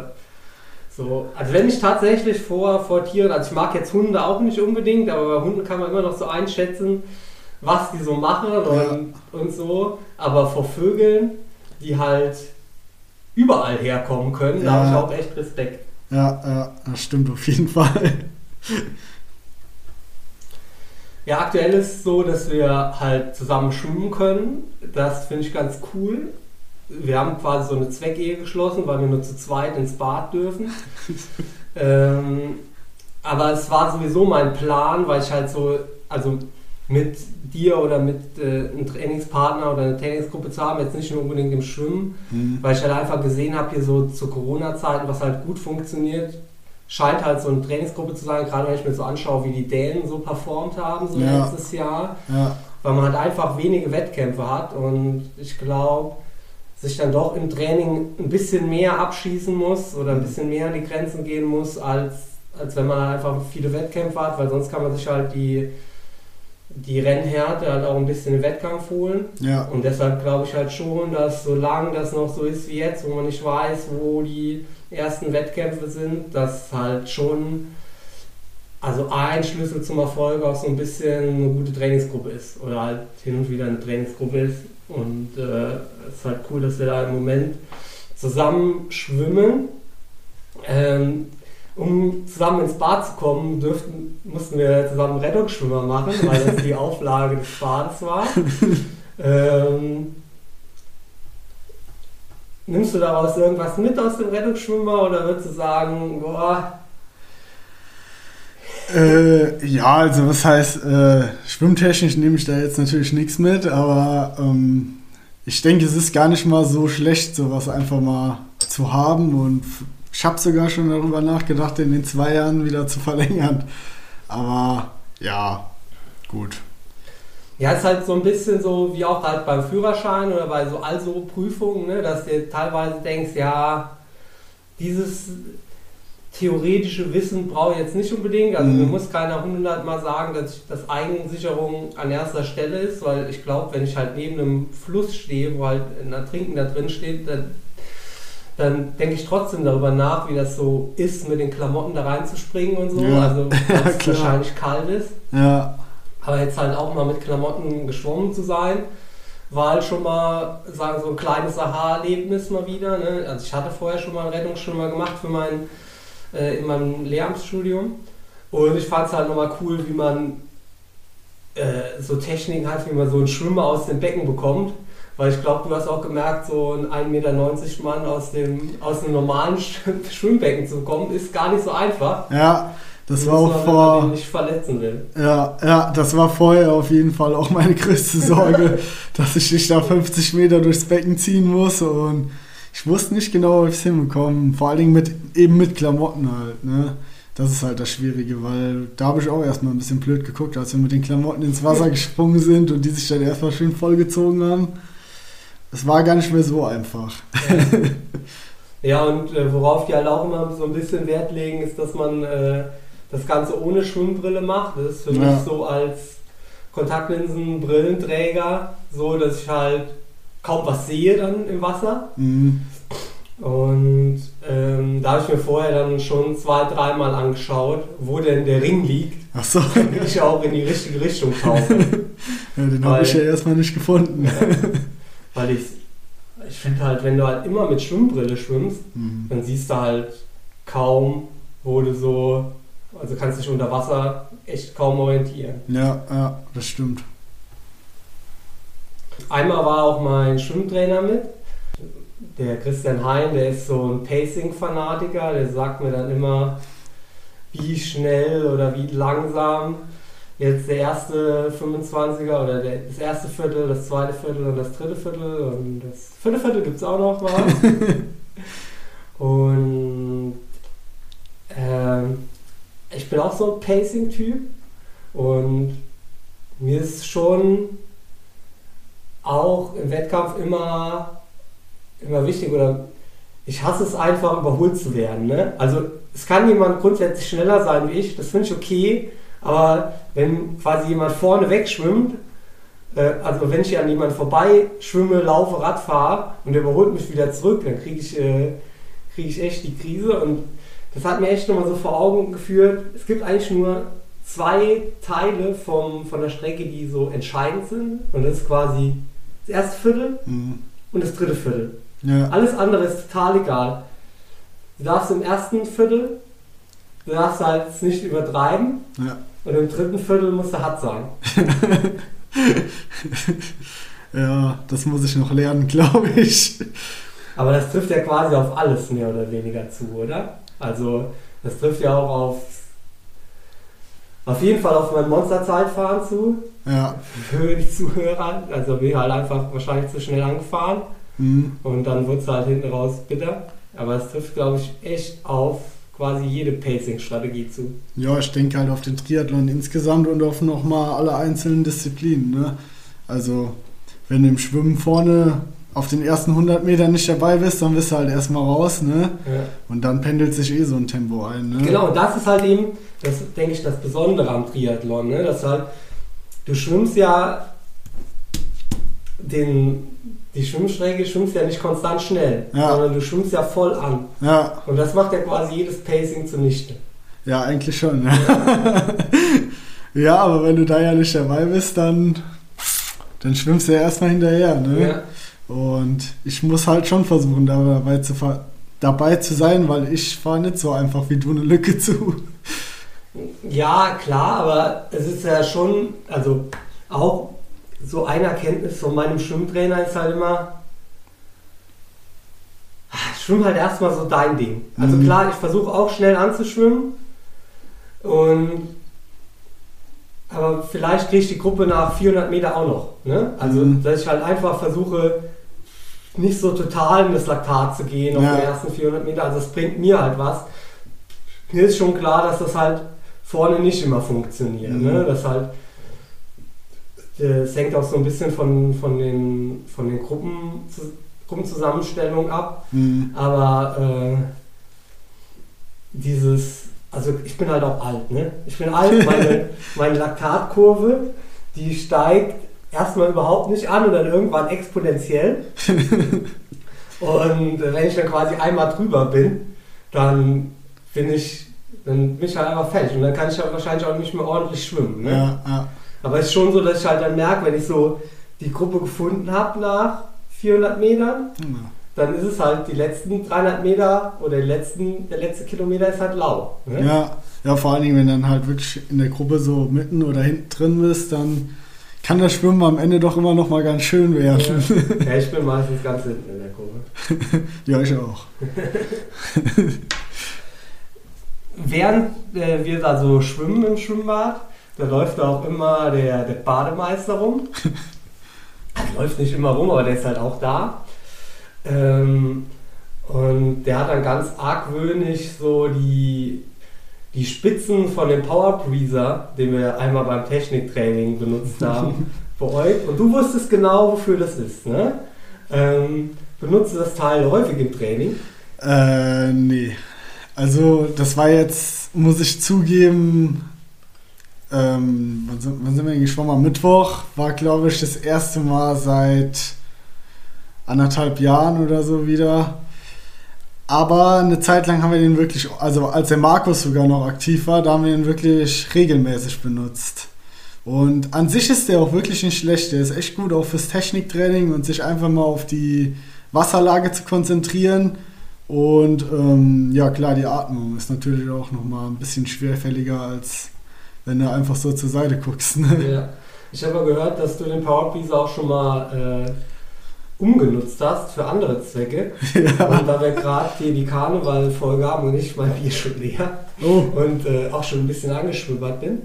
so, also wenn ich tatsächlich vor, vor Tieren, also ich mag jetzt Hunde auch nicht unbedingt, aber bei Hunden kann man immer noch so einschätzen, was die so machen und, und so. Aber vor Vögeln, die halt überall herkommen können, da habe ich auch echt Respekt. Ja, ja, das stimmt auf jeden Fall. Ja, aktuell ist es so, dass wir halt zusammen schwimmen können. Das finde ich ganz cool. Wir haben quasi so eine Zweckehe geschlossen, weil wir nur zu zweit ins Bad dürfen. ähm, aber es war sowieso mein Plan, weil ich halt so, also mit dir oder mit äh, einem Trainingspartner oder einer Trainingsgruppe zu haben, jetzt nicht nur unbedingt im Schwimmen, Mhm. weil ich halt einfach gesehen habe, hier so zu Corona-Zeiten, was halt gut funktioniert, scheint halt so eine Trainingsgruppe zu sein, gerade wenn ich mir so anschaue, wie die Dänen so performt haben, so Ja. letztes Jahr, Ja, weil man halt einfach wenige Wettkämpfe hat und ich glaube, sich dann doch im Training ein bisschen mehr abschießen muss oder ein bisschen mehr an die Grenzen gehen muss, als, als wenn man halt einfach viele Wettkämpfe hat, weil sonst kann man sich halt die, die Rennhärte halt auch ein bisschen im Wettkampf holen. ja, Und deshalb glaube ich halt schon, dass solange das noch so ist wie jetzt, wo man nicht weiß, wo die ersten Wettkämpfe sind, dass halt schon also ein Schlüssel zum Erfolg auch so ein bisschen eine gute Trainingsgruppe ist oder halt hin und wieder eine Trainingsgruppe ist. Und äh, es ist halt cool, dass wir da im Moment zusammen schwimmen. Ähm, um zusammen ins Bad zu kommen, dürften, mussten wir zusammen Rettungsschwimmer machen, weil das die Auflage des Bades war. ähm, nimmst du daraus irgendwas mit aus dem Rettungsschwimmer oder würdest du sagen, boah, Äh, ja, also was heißt, äh, schwimmtechnisch nehme ich da jetzt natürlich nichts mit, aber ähm, ich denke, es ist gar nicht mal so schlecht, sowas einfach mal zu haben und ich habe sogar schon darüber nachgedacht, in den zwei Jahren wieder zu verlängern. Aber ja, gut. Ja, ist halt so ein bisschen so wie auch halt beim Führerschein oder bei so also Prüfungen, ne, dass du teilweise denkst, ja, dieses theoretische Wissen brauche ich jetzt nicht unbedingt. Also Mhm. mir muss keiner hundertmal sagen, dass, ich, dass Eigensicherung an erster Stelle ist, weil ich glaube, wenn ich halt neben einem Fluss stehe, wo halt ein Ertrinken da drin steht, dann, dann denke ich trotzdem darüber nach, wie das so ist, mit den Klamotten da reinzuspringen und so. Ja. Also, weil es wahrscheinlich kalt ist. Ja, Aber jetzt halt auch mal mit Klamotten geschwommen zu sein, war halt schon mal, sagen so ein kleines Aha-Erlebnis mal wieder. Ne? Also ich hatte vorher schon mal einen Rettungsschwimmer gemacht für mein, äh, in meinem Lehramtsstudium. Und ich fand es halt nochmal cool, wie man äh, so Techniken hat, wie man so einen Schwimmer aus dem Becken bekommt. Weil ich glaube, du hast auch gemerkt, so ein 1,90 Meter Mann aus dem, aus einem normalen Sch- Schwimmbecken zu bekommen, ist gar nicht so einfach. ja, das war auch man vor. nicht verletzen will. Ja, ja, das war vorher auf jeden Fall auch meine größte Sorge, dass ich nicht da 50 Meter durchs Becken ziehen muss und ich wusste nicht genau, ob ich es hinbekomme. Vor allen Dingen mit, eben mit Klamotten halt, ne. Das ist halt das Schwierige, weil da habe ich auch erstmal ein bisschen blöd geguckt, als wir mit den Klamotten ins Wasser gesprungen sind und die sich dann erstmal schön vollgezogen haben. Es war gar nicht mehr so einfach. Ja, und äh, worauf die halt auch immer so ein bisschen Wert legen, ist, dass man äh, das Ganze ohne Schwimmbrille macht. Das ist für Ja. mich so als Kontaktlinsen, Brillenträger, so dass ich halt kaum was sehe dann im Wasser. Mhm. Und ähm, da habe ich mir vorher dann schon zwei, dreimal angeschaut, wo denn der Ring liegt, Ach so, damit ich auch in die richtige Richtung tauche. ja, den habe ich ja erstmal nicht gefunden. Ja. Weil ich, ich finde halt, wenn du halt immer mit Schwimmbrille schwimmst, Mhm. dann siehst du halt kaum, wo du so, also kannst dich unter Wasser echt kaum orientieren. Ja, ja, das stimmt. Einmal war auch mein Schwimmtrainer mit, der Christian Hein, der ist so ein Pacing-Fanatiker, der sagt mir dann immer, wie schnell oder wie langsam jetzt der erste 25er oder der, das erste Viertel, das zweite Viertel und das dritte Viertel und das vierte Viertel gibt es auch noch war. und ähm, ich bin auch so ein Pacing-Typ und mir ist schon auch im Wettkampf immer, immer wichtig oder ich hasse es einfach, überholt zu werden. Ne? Also es kann jemand grundsätzlich schneller sein wie ich, das finde ich okay, aber wenn quasi jemand vorne wegschwimmt, äh, also wenn ich an jemand vorbei schwimme, laufe, Rad fahre und der überholt mich wieder zurück, dann kriege ich, äh, krieg ich echt die Krise und das hat mir echt nochmal so vor Augen geführt, es gibt eigentlich nur zwei Teile vom, von der Strecke, die so entscheidend sind und das ist quasi das erste Viertel Mhm. und das dritte Viertel. Ja, Alles andere ist total egal. Du darfst im ersten Viertel, du darfst halt es nicht übertreiben ja. und im dritten Viertel musst du hart sein. ja, das muss ich noch lernen, glaube ich. Aber das trifft ja quasi auf alles mehr oder weniger zu, oder? Also das trifft ja auch auf auf jeden Fall auf mein Monsterzeitfahren zu, Ja. für die Zuhörer. Also bin ich halt einfach wahrscheinlich zu schnell angefahren Mhm. und dann wurde es halt hinten raus bitter. Aber es trifft, glaube ich, echt auf quasi jede Pacing-Strategie zu. Ja, ich denke halt auf den Triathlon insgesamt und auf nochmal alle einzelnen Disziplinen. Ne? Also, wenn du im Schwimmen vorne auf den ersten 100 Metern nicht dabei bist, dann bist du halt erstmal raus. Ne? Ja. Und dann pendelt sich eh so ein Tempo ein. Ne? Genau, und das ist halt eben, das denke ich, das Besondere am Triathlon, ne? dass halt, du schwimmst ja den, die Schwimmstrecke, schwimmst ja nicht konstant schnell, Ja. sondern du schwimmst ja voll an. Ja, Und das macht ja quasi jedes Pacing zunichte. ja, eigentlich schon. Ne? ja, aber wenn du da ja nicht dabei bist, dann, dann schwimmst du ja erstmal hinterher. Ne? Ja. Und ich muss halt schon versuchen, dabei zu, dabei zu sein, weil ich fahre nicht so einfach wie du eine Lücke zu. ja, klar, aber es ist ja schon, also auch so eine Erkenntnis von meinem Schwimmtrainer ist halt immer, schwimm halt erstmal so dein Ding. Also Mhm. klar, ich versuche auch schnell anzuschwimmen und aber vielleicht kriege ich die Gruppe nach 400 Meter auch noch. Ne? Also, Mhm. dass ich halt einfach versuche, nicht so total in das Laktat zu gehen auf Ja. den ersten 400 Meter. Also, das bringt mir halt was. Mir ist schon klar, dass das halt vorne nicht immer funktioniert. Mhm. Ne? Das halt, das hängt auch so ein bisschen von, von den, von den Gruppen, Gruppenzusammenstellungen ab. Mhm. Aber äh, dieses, also ich bin halt auch alt, ne? Ich bin alt, meine, meine Laktatkurve, die steigt erstmal überhaupt nicht an und dann irgendwann exponentiell. Und äh, wenn ich dann quasi einmal drüber bin, dann bin ich, dann bin ich halt einfach fertig und dann kann ich halt wahrscheinlich auch nicht mehr ordentlich schwimmen. Ne? Ja, ja. Aber es ist schon so, dass ich halt dann merke, wenn ich so die Gruppe gefunden habe nach 400 Metern, Ja. dann ist es halt die letzten 300 Meter oder letzten, der letzte Kilometer ist halt lau. Ne? Ja, ja, vor allen Dingen, wenn dann halt wirklich in der Gruppe so mitten oder hinten drin bist, dann kann das Schwimmen am Ende doch immer noch mal ganz schön werden. Ja, ich bin meistens ganz hinten in der Kurve. Ja, ich auch. Während äh, wir da so schwimmen im Schwimmbad, da läuft da auch immer der, der Bademeister rum. Er läuft nicht immer rum, aber der ist halt auch da. Ähm, und der hat dann ganz argwöhnisch so die, die Spitzen von dem Power Breezer, den wir einmal beim Techniktraining benutzt haben, beäugt. Und du wusstest genau, wofür das ist, ne? Ähm, benutzt du das Teil häufig im Training? Äh, nee. Also, das war jetzt, muss ich zugeben, ähm, wann, sind, wann sind wir eigentlich schon mal? Mittwoch war, glaube ich, das erste Mal seit anderthalb Jahren oder so wieder. Aber eine Zeit lang haben wir den wirklich, also als der Markus sogar noch aktiv war, da haben wir ihn wirklich regelmäßig benutzt. Und an sich ist der auch wirklich nicht schlecht. Der ist echt gut auch fürs Techniktraining und sich einfach mal auf die Wasserlage zu konzentrieren. Und ähm, ja, klar, die Atmung ist natürlich auch nochmal ein bisschen schwerfälliger, als wenn du einfach so zur Seite guckst. Ne? Ja. Ich habe gehört, dass du den Powerpiece auch schon mal äh, umgenutzt hast für andere Zwecke. Ja. Und da wir gerade hier die Karneval-Folge haben und ich mein Bier schon leer oh. und äh, auch schon ein bisschen angeschwibbert bin.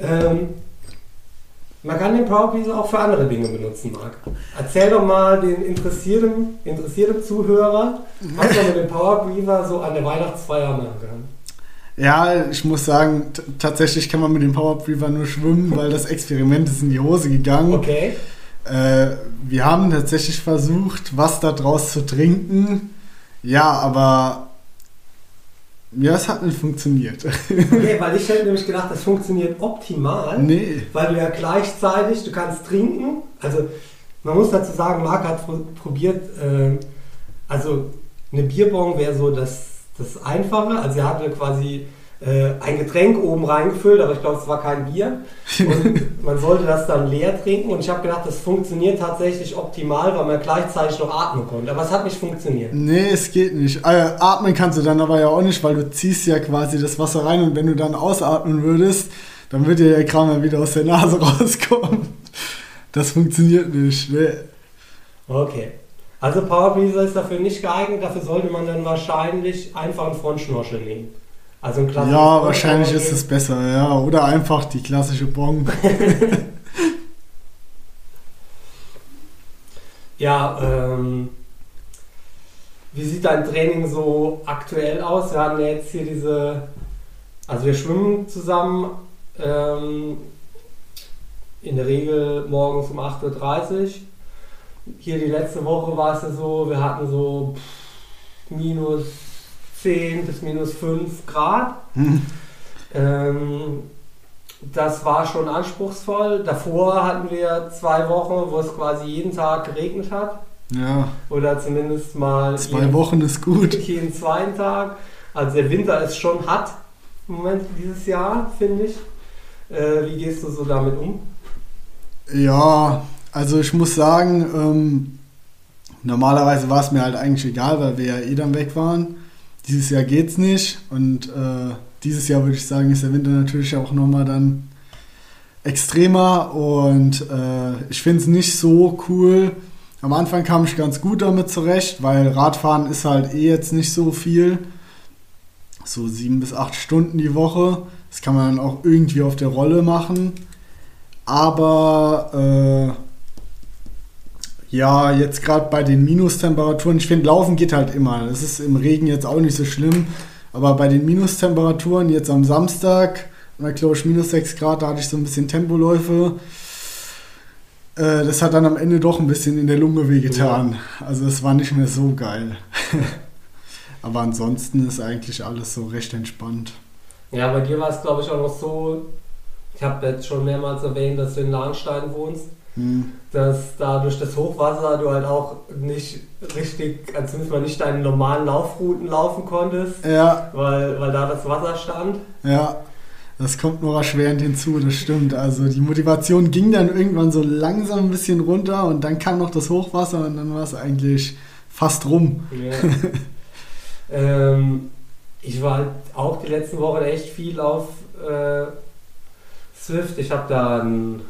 Ähm, man kann den Powerpiece auch für andere Dinge benutzen, Marc. Erzähl doch mal den interessierten, interessierten Zuhörer, was man mit dem Powerbriefer so an der Weihnachtsfeier machen kann. Ja, ich muss sagen, tatsächlich kann man mit dem Powerbriefer nur schwimmen, weil das Experiment ist in die Hose gegangen. Okay. Äh, wir haben tatsächlich versucht, was da draus zu trinken. Ja, aber ja, es hat nicht funktioniert. Okay, weil ich hätte nämlich gedacht, das funktioniert optimal. Nee. Weil du ja gleichzeitig, du kannst trinken. Also man muss dazu sagen, Marc hat probiert, äh, also eine Bierbong wäre so das, das Einfache. Also er hatte quasi äh, ein Getränk oben reingefüllt, aber ich glaube, es war kein Bier. Und man sollte das dann leer trinken. Und ich habe gedacht, das funktioniert tatsächlich optimal, weil man gleichzeitig noch atmen konnte. Aber es hat nicht funktioniert. Nee, es geht nicht. Äh, atmen kannst du dann aber ja auch nicht, weil du ziehst ja quasi das Wasser rein und wenn du dann ausatmen würdest, dann würde ja der Kram ja wieder aus der Nase rauskommen. Das funktioniert nicht. Nee. Okay. Also Power ist dafür nicht geeignet, dafür sollte man dann wahrscheinlich einfach einen Frontschnorchel nehmen. Also ein klassisches Ja, wahrscheinlich ist es besser, ja. Oder einfach die klassische Bon. ja, ähm, wie sieht dein Training so aktuell aus? Wir hatten ja jetzt hier diese, also wir schwimmen zusammen, ähm, in der Regel morgens um 8.30 Uhr. Hier die letzte Woche war es ja so, wir hatten so minus 10 bis minus 5 Grad. Hm. Ähm, das war schon anspruchsvoll. Davor hatten wir zwei Wochen, wo es quasi jeden Tag geregnet hat. Ja. Oder zumindest mal. Zwei jeden, Wochen ist gut. Jeden zweiten Tag. Also der Winter ist schon hart im Moment dieses Jahr, finde ich. Äh, wie gehst du so damit um? Ja, also ich muss sagen, ähm, normalerweise war es mir halt eigentlich egal, weil wir ja eh dann weg waren. Dieses Jahr geht's nicht und äh, dieses Jahr würde ich sagen, ist der Winter natürlich auch nochmal dann extremer und äh, ich finde es nicht so cool. Am Anfang kam ich ganz gut damit zurecht, weil Radfahren ist halt eh jetzt nicht so viel. So sieben bis acht Stunden die Woche. Das kann man dann auch irgendwie auf der Rolle machen. Aber äh, ja, jetzt gerade bei den Minustemperaturen, ich finde, Laufen geht halt immer. Das ist im Regen jetzt auch nicht so schlimm. Aber bei den Minustemperaturen, jetzt am Samstag, da glaube ich minus 6 Grad, da hatte ich so ein bisschen Tempoläufe. Äh, das hat dann am Ende doch ein bisschen in der Lunge wehgetan. Ja. Also es war nicht mehr so geil. Aber ansonsten ist eigentlich alles so recht entspannt. Ja, bei dir war es glaube ich auch noch so, ich habe jetzt schon mehrmals erwähnt, dass du in Lahnstein wohnst. Hm. Dass da durch das Hochwasser du halt auch nicht richtig, also zumindest mal nicht deine normalen Laufrouten laufen konntest, ja. weil, weil da das Wasser stand. Ja, das kommt nur erschwerend hinzu, das stimmt. Also die Motivation ging dann irgendwann so langsam ein bisschen runter und dann kam noch das Hochwasser und dann war es eigentlich fast rum. Ja. ähm, ich war halt auch die letzten Wochen echt viel auf äh, Swift. Ich habe da ein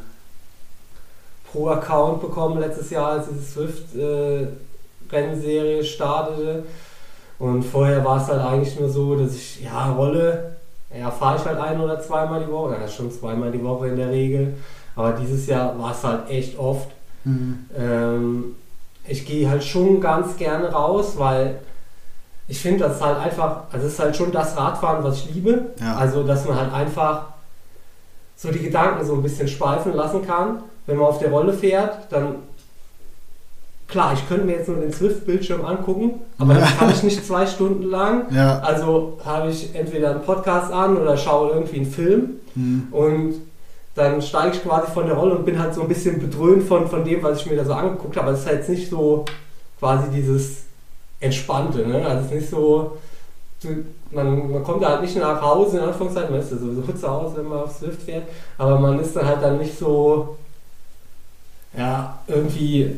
pro Account bekommen letztes Jahr, als diese Swift-Rennserie äh, startete. Und vorher war es halt eigentlich nur so, dass ich, ja, Rolle, ja, fahre ich halt ein oder zweimal die Woche, ja, schon zweimal die Woche in der Regel. Aber dieses Jahr war es halt echt oft. Mhm. Ähm, ich gehe halt schon ganz gerne raus, weil ich finde das halt einfach, also es ist halt schon das Radfahren, was ich liebe. Ja. Also, dass man halt einfach so die Gedanken so ein bisschen schweifen lassen kann. Wenn man auf der Rolle fährt, dann klar, ich könnte mir jetzt nur den Swift-Bildschirm angucken, aber das kann ich nicht zwei Stunden lang. Ja. Also habe ich entweder einen Podcast an oder schaue irgendwie einen Film Hm. und dann steige ich quasi von der Rolle und bin halt so ein bisschen bedröhnt von, von dem, was ich mir da so angeguckt habe. Aber es ist halt jetzt nicht so quasi dieses Entspannte. Ne? Also es ist nicht so, man, man kommt da halt nicht nach Hause, in Anführungszeichen, man ist ja sowieso zu Hause, wenn man auf Swift fährt, aber man ist dann halt dann nicht so, ja, irgendwie,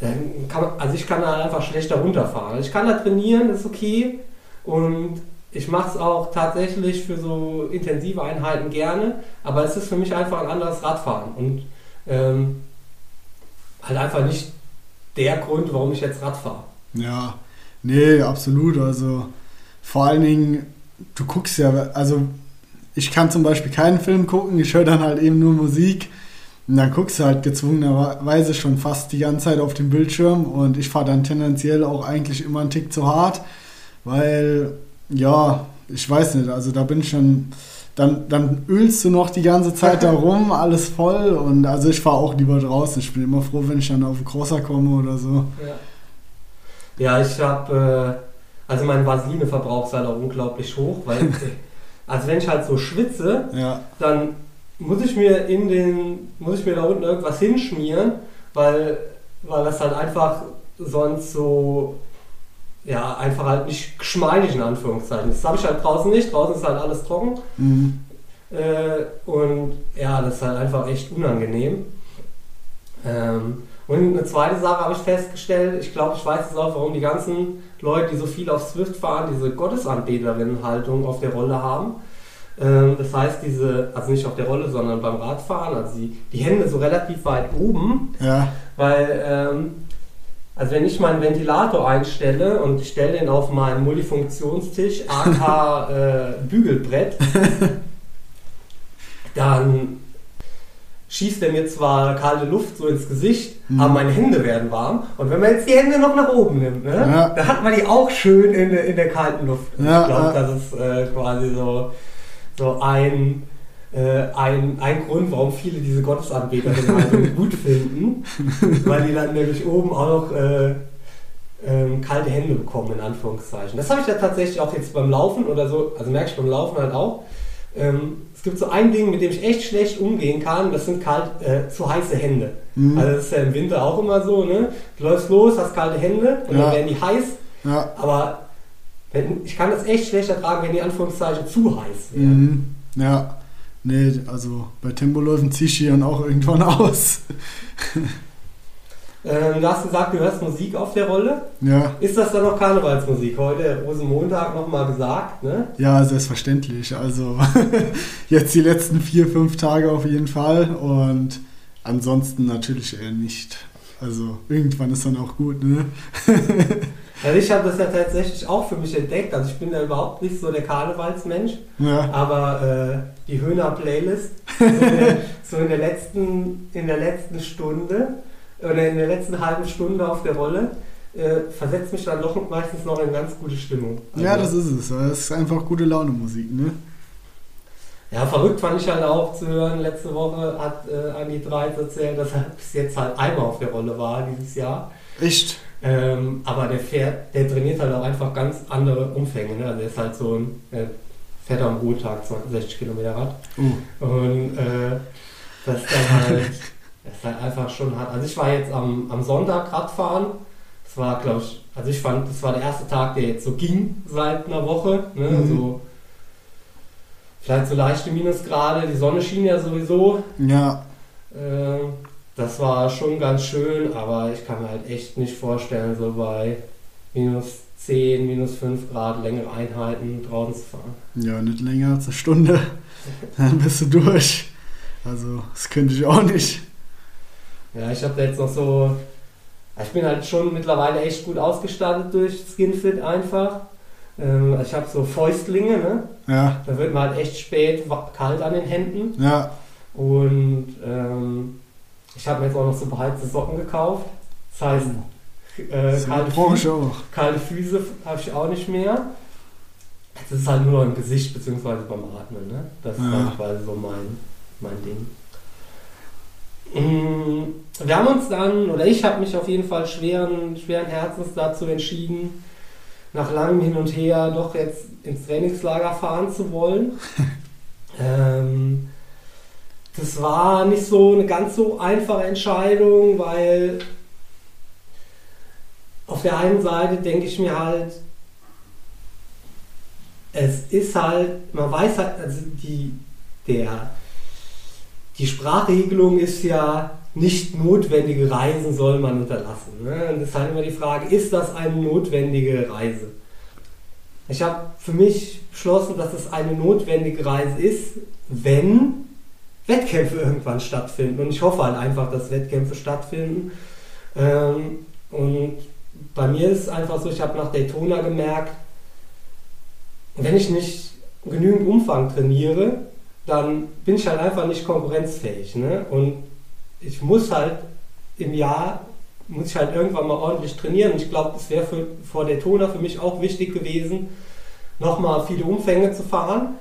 dann kann man, also ich kann da einfach schlechter runterfahren. Ich kann da trainieren, ist okay und ich mache es auch tatsächlich für so intensive Einheiten gerne, aber es ist für mich einfach ein anderes Radfahren und ähm, halt einfach nicht der Grund, warum ich jetzt Rad fahre. Ja, nee, absolut. Also vor allen Dingen, du guckst ja, also ich kann zum Beispiel keinen Film gucken, ich höre dann halt eben nur Musik. Und dann guckst du halt gezwungenerweise schon fast die ganze Zeit auf dem Bildschirm und ich fahre dann tendenziell auch eigentlich immer einen Tick zu hart, weil, ja, ich weiß nicht, also da bin ich schon, dann, dann ölst du noch die ganze Zeit da rum, alles voll und also ich fahre auch lieber draußen. Ich bin immer froh, wenn ich dann auf den Crosser komme oder so. Ja, ja ich habe, äh, also mein Vaseline-Verbrauch ist halt auch unglaublich hoch, weil, also wenn ich halt so schwitze, Ja, dann muss ich mir in den, muss ich mir da unten irgendwas hinschmieren, weil, weil das halt einfach sonst so, ja, einfach halt nicht geschmeidig in Anführungszeichen. Das habe ich halt draußen nicht, draußen ist halt alles trocken mhm. äh, und ja, das ist halt einfach echt unangenehm. Ähm, und eine zweite Sache habe ich festgestellt, ich glaube, ich weiß jetzt auch, warum die ganzen Leute, die so viel auf Swift fahren, diese Gottesanbeterinnen-Haltung auf der Rolle haben. Ähm, das heißt, diese, also nicht auf der Rolle, sondern beim Radfahren, also die, die Hände so relativ weit oben, ja, weil, ähm, also wenn ich meinen Ventilator einstelle und ich stelle den auf meinen Multifunktionstisch, AK äh, Bügelbrett, dann schießt er mir zwar kalte Luft so ins Gesicht, Mhm. aber meine Hände werden warm. Und wenn man jetzt die Hände noch nach oben nimmt, ne, Ja. dann hat man die auch schön in, der- in der kalten Luft. Ja, ich glaube, das ist äh, quasi so, so ein, äh, ein, ein Grund, warum viele diese Gottesanbeterinnen gut finden, weil die dann nämlich oben auch noch äh, ähm, kalte Hände bekommen, in Anführungszeichen. Das habe ich ja tatsächlich auch jetzt beim Laufen oder so, also merke ich beim Laufen halt auch. Ähm, es gibt so ein Ding, mit dem ich echt schlecht umgehen kann, das sind kalt, äh, zu heiße Hände. Mhm. Also das ist ja im Winter auch immer so, ne? Du läufst los, hast kalte Hände und Ja. dann werden die heiß, ja. aber wenn, ich kann das echt schlecht ertragen, wenn die Anführungszeichen zu heiß werden. Mhm. Ja. Nee, also bei Tempoläufen ziehe ich die dann auch irgendwann aus. Ähm, du hast gesagt, du hörst Musik auf der Rolle. Ja. Ist das dann noch Karnevalsmusik? Heute Rosenmontag nochmal gesagt, ne? Ja, selbstverständlich. Also jetzt die letzten vier, fünf Tage auf jeden Fall und ansonsten natürlich eher nicht. Also irgendwann ist dann auch gut, ne? Also ich habe das ja tatsächlich auch für mich entdeckt. Also ich bin ja überhaupt nicht so der Karnevalsmensch, Ja. aber äh, die Höhner-Playlist so, in der- so in der letzten in der letzten Stunde oder in der letzten halben Stunde auf der Rolle äh, versetzt mich dann doch meistens noch in ganz gute Stimmung. Also, Ja, das ist es. Das ist einfach gute Laune Musik, ne? Ja, verrückt fand ich halt auch zu hören. Letzte Woche hat äh, Andi Dreitz erzählt, dass er bis jetzt halt einmal auf der Rolle war dieses Jahr. Echt? Ähm, aber der fährt, der trainiert halt auch einfach ganz andere Umfänge. Ne? Also er ist halt so ein äh, fährt am Ruhetag 60 Kilometer Rad. Oh. Und äh, das ist dann halt, das ist halt einfach schon hart. Also ich war jetzt am, am Sonntag Radfahren. Das war, glaube ich, also ich fand, das war der erste Tag, der jetzt so ging seit einer Woche. Ne? Mhm. So, vielleicht so leichte Minusgrade. Die Sonne schien ja sowieso. Ja. Ähm, das war schon ganz schön, aber ich kann mir halt echt nicht vorstellen, so bei minus 10, minus 5 Grad längere Einheiten draußen zu fahren. Ja, nicht länger als eine Stunde. Dann bist du durch. Also, das könnte ich auch nicht. Ja, ich habe da jetzt noch so. Ich bin halt schon mittlerweile echt gut ausgestattet durch Skinfit einfach. Ähm, ich habe so Fäustlinge, ne? Ja, Da wird man halt echt spät kalt an den Händen. ja, Und ähm, ich habe mir jetzt auch noch so beheizte Socken gekauft. Das heißt, Äh, kalte, Füße, kalte Füße habe ich auch nicht mehr. Das ist halt nur noch im Gesicht beziehungsweise beim Atmen. Ne? Das ist Ja. halt quasi so mein, mein Ding. Mm, Wir haben uns dann, oder ich habe mich auf jeden Fall schweren, schweren Herzens dazu entschieden, nach langem Hin und Her doch jetzt ins Trainingslager fahren zu wollen. ähm, das war nicht so eine ganz so einfache Entscheidung, weil auf der einen Seite denke ich mir halt, es ist halt, man weiß halt, also die, der, die Sprachregelung ist ja, nicht notwendige Reisen soll man unterlassen. Ne? Und es ist halt immer die Frage, ist das eine notwendige Reise? Ich habe für mich beschlossen, dass es eine notwendige Reise ist, wenn Wettkämpfe irgendwann stattfinden. Und ich hoffe halt einfach, dass Wettkämpfe stattfinden. Ähm, und bei mir ist es einfach so, ich habe nach Daytona gemerkt, wenn ich nicht genügend Umfang trainiere, dann bin ich halt einfach nicht konkurrenzfähig. Ne? Und ich muss halt im Jahr, muss ich halt irgendwann mal ordentlich trainieren. Und ich glaube, es wäre vor Daytona für mich auch wichtig gewesen, nochmal viele Umfänge zu fahren.